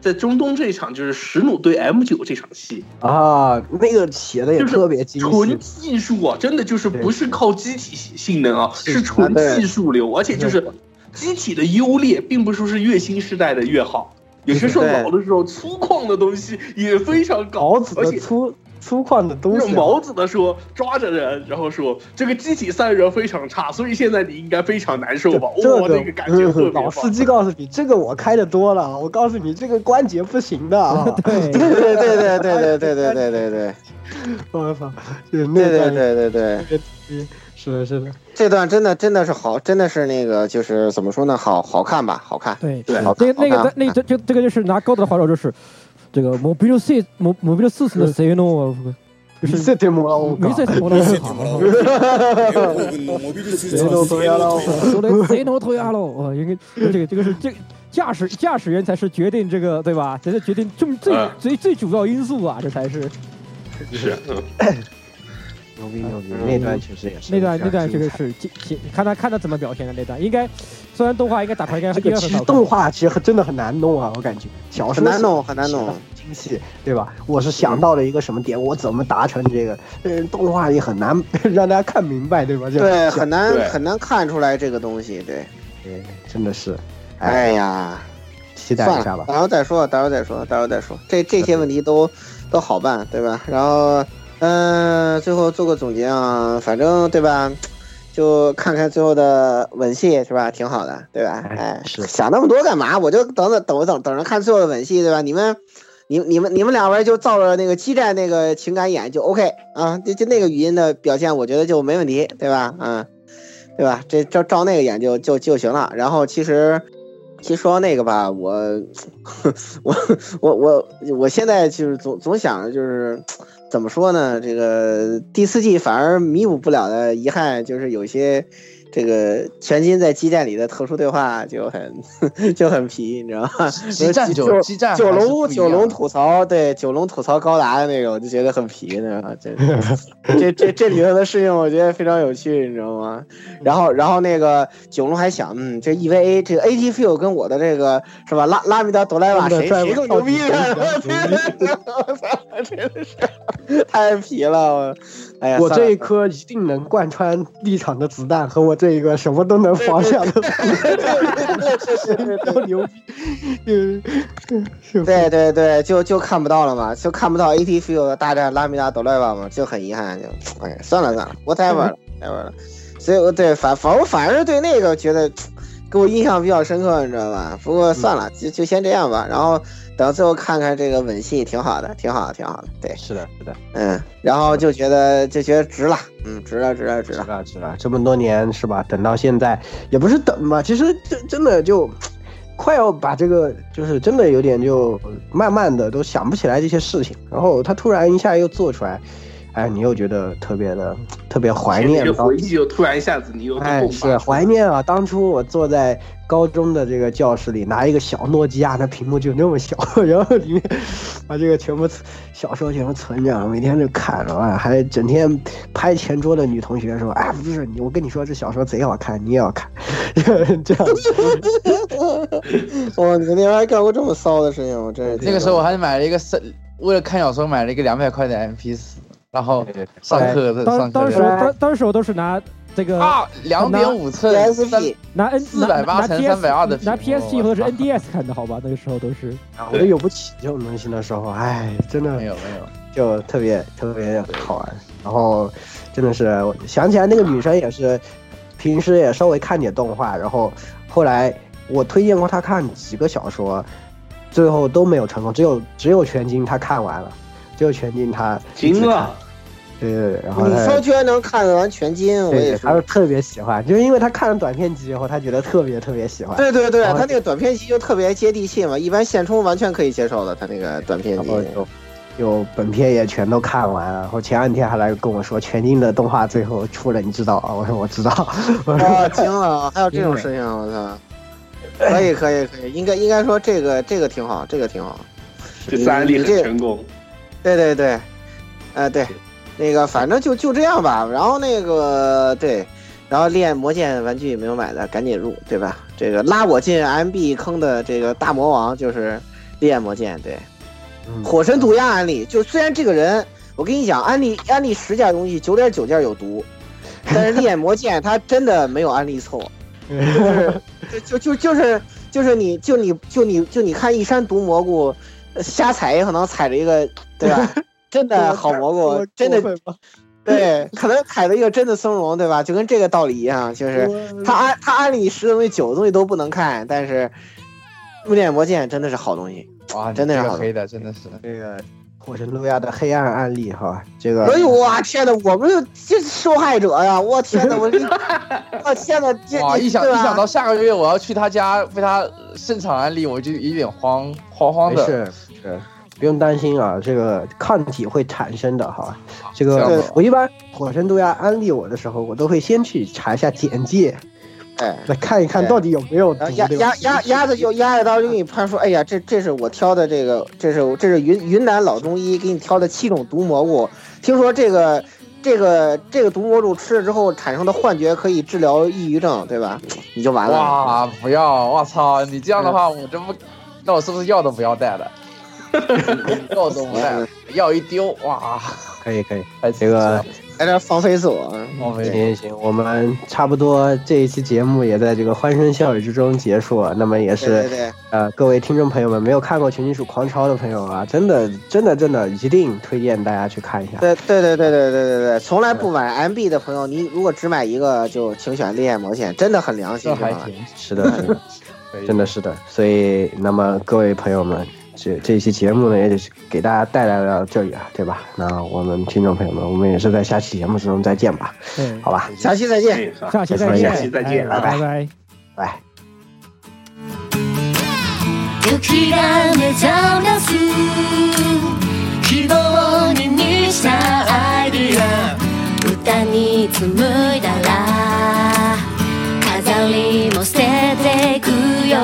在中东这一场就是史努对 M 九这场戏，啊，那个写的也就是特别精纯，技术啊，真的就是不是靠机体性能啊，是是纯技术流，而且就是机体的优劣，并不是说是越新时代的越好，有些时候老的时候粗犷的东西也非常高而且粗粗犷的东西啊，用毛子的说抓着人，然后说这个机体散热非常差，所以现在你应该非常难受吧？我，这个那个感觉特别棒老司机告诉你，这个我开的多了，我告诉你这个关节不行的 *laughs* 啊。对，对对对对对对对对对对对我操，对对对对对对，是的，是的，这段真的真的是好，真的是那个就是怎么说呢？好好看吧，好看。对对好那个那个那这就这个就是拿高德的话说就是这个 mobility，mobility 能力的性能啊，比赛 demo 啊，比赛 demo，脱亚了，这个性能脱亚了，*laughs* 哦，应该这个这个是这驾驶驾驶员才是决定这个对吧？才是决定重最最最主要因素啊，这才是是。牛逼牛逼，那段确实也是那段那段这个是精精看他看他怎么表现的那段，应该虽然动画应该打出来应该这个其实应该很好看动画其实真的很难弄啊，我感觉小说很难弄很难弄精细，对吧？我是想到了一个什么点，我怎么达成这个？嗯，动画也很难 *laughs* 让大家看明白，对吧？就对，很难很难看出来这个东西。对，对，真的是，哎呀，期待一下吧，。到时候再说，到时候再说，到时候再说。这这些问题都都好办，对吧？然后，嗯、最后做个总结啊，反正对吧？就看看最后的吻戏是吧？挺好的，对吧？哎想那么多干嘛？我就等等等等等着看最后的吻戏，对吧？你们。你你们你们两位就照着那个激战那个情感演就 OK 啊，就就那个语音的表现，我觉得就没问题，对吧？嗯，对吧？这照照那个演就就就行了。然后其实其实说到那个吧，我 *laughs* 我我我我现在就是总总想着就是怎么说呢？这个第四季反而弥补不了的遗憾，就是有些这个全金在激战里的特殊对话就很 *laughs* 就很皮，你知道吗？激战九九激战九龙九龙吐槽，对九龙吐槽高达的那个，我就觉得很皮呢。*laughs* 这这这这里头的事情，我觉得非常有趣，你知道吗？然后然后那个九龙还想，嗯，这 EVA 这个 AT Feel 跟我的这个是吧拉拉米达朵莱瓦谁谁更牛 *laughs* 逼？我操，真的是太皮了！我哎呀，我这一颗一定能贯穿立场的子弹和我这一个什么都能防下的 *laughs* 都牛逼，*laughs* 对对对，就就看不到了嘛，就看不到 AT Field 大战拉米达德莱瓦嘛，就很遗憾，就哎，算了算了，whatever 了，whatever 了。所以我对反反我反而是对那个觉得给我印象比较深刻，你知道吧？不过算了，就就先这样吧。然后等最后看看这个吻戏，挺好的，挺好的，挺好的。对，是的，是的，嗯，然后就觉得就觉得值了，嗯，值了，值了，值了。值了，值了，这么多年是吧？等到现在也不是等嘛，其实真真的就快要把这个，就是真的有点就慢慢的都想不起来这些事情，然后他突然一下又做出来，哎，你又觉得特别的特别怀念回忆就突然一下子你又哎，迸是怀念啊！当初我坐在高中的这个教室里，拿一个小诺基亚，那屏幕就那么小，*laughs* 然后里面把这个全部存小说全部存着，每天就看着啊，还整天拍前桌的女同学说：“哎，不是你，我跟你说这小说贼好看，你也要看。*laughs* ”这样，*laughs* 哇，你那天还干过这么骚的事情，我真是那个时候我还买了一个三，为了看小说买了一个两百块的 MP 四，然后上课的当上课当时当当时我都是拿这个啊，两点五寸三 PSP 拿 N 480拿乘 PS 320的拿屏幕 PSP 或者是我操。NDS 看的好吧？那个时候都是我都有不起这种东西的时候，哎，真的没有没有，就特别特别好玩。然后真的是我想起来那个女生也是，平时也稍微看点动画，然后后来我推荐过她看几个小说，最后都没有成功，只有只有全金她看完了，只有全金她一直看惊了，对对对，然后你她说居然能看完全金，我对也是。她特别喜欢，就是因为他看了短片集以后，他觉得特别特别喜欢，对对对，他那个短片集就特别接地气嘛，一般现充完全可以接受的，他那个短片集。然后就就本片也全都看完了，然后前两天还来跟我说全金的动画最后出了，你知道啊？我说我知道，*laughs* 我说哇，惊了，还有这种事情，我操！可以可以可以，应该应该说这个这个挺好，这个挺好。这次案例很成功。对对对，呃对，那个反正就就这样吧。然后那个对，然后练魔剑玩具没有买的赶紧入，对吧？这个拉我进 MB 坑的这个大魔王就是练魔剑，对。嗯火神毒鸦安利，就虽然这个人，我跟你讲，安利安利十件东西，九点九件有毒，但是练魔剑他真的没有安利错，*laughs* 就是就就就就是就是你就你就你就你看一山毒蘑菇，呃瞎踩也可能踩着一个，对吧？真的好蘑菇，真的对，可能踩了一个真的松茸，对吧？就跟这个道理一样，就是他安他安利十个东西，九个东西都不能看，但是练魔剑真的是好东西。哇，真的是好黑的，真的是。这个火神路亚的黑暗案例哈，这个哎呦我天呐，我们就这受害者呀！我天呐，我这，*laughs* 我天呐，这哇！一想一想到下个月我要去他家为他现场安利，我就有点慌慌慌的。是。不用担心啊，这个抗体会产生的哈。这这个子我一般火神毒鸦安利我的时候，我都会先去查一下简介，哎，来看一看到底有没有毒然后。鸭对吧鸭鸭鸭子就鸭子刀就给你判说，哎呀，这这是我挑的这个，这是这是云云南老中医给你挑的七种毒蘑菇，听说这个这个这个毒蘑菇吃了之后产生的幻觉可以治疗抑郁症，对吧？你就完了。哇，不要！我操，你这样的话，我这不，那我是不是药都不要带了？药都不带了，药一丢，哇，可以可以，太这个来点放飞自我。浪费。行行，我们差不多这一期节目也在这个欢声笑语之中结束了。那么也对是对对，呃，各位听众朋友们，没有看过《全金属狂潮》的朋友啊，真的真的真的一定推荐大家去看一下。对对对对对对对对，从来不买 MB 的朋友，你如果只买一个，就请选烈焰魔线，真的很良心，这还这玩意儿行，是的，是的，*laughs* 真的是的。所以，那么各位朋友们，这这一期节目呢，也就是给大家带来了这里啊，对吧？那我们听众朋友们，我们也是在下期节目之中再见吧，对，好吧？下期再见。哎好下期再见，下期再见哎拜拜拜拜。拜。時が目覚らす希望に満ちたアイディア歌に紡いだら飾りも捨てていくよ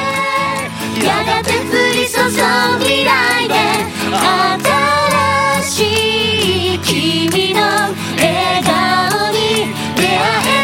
やがて降り注ぐ未来で新しい君の笑顔に出会え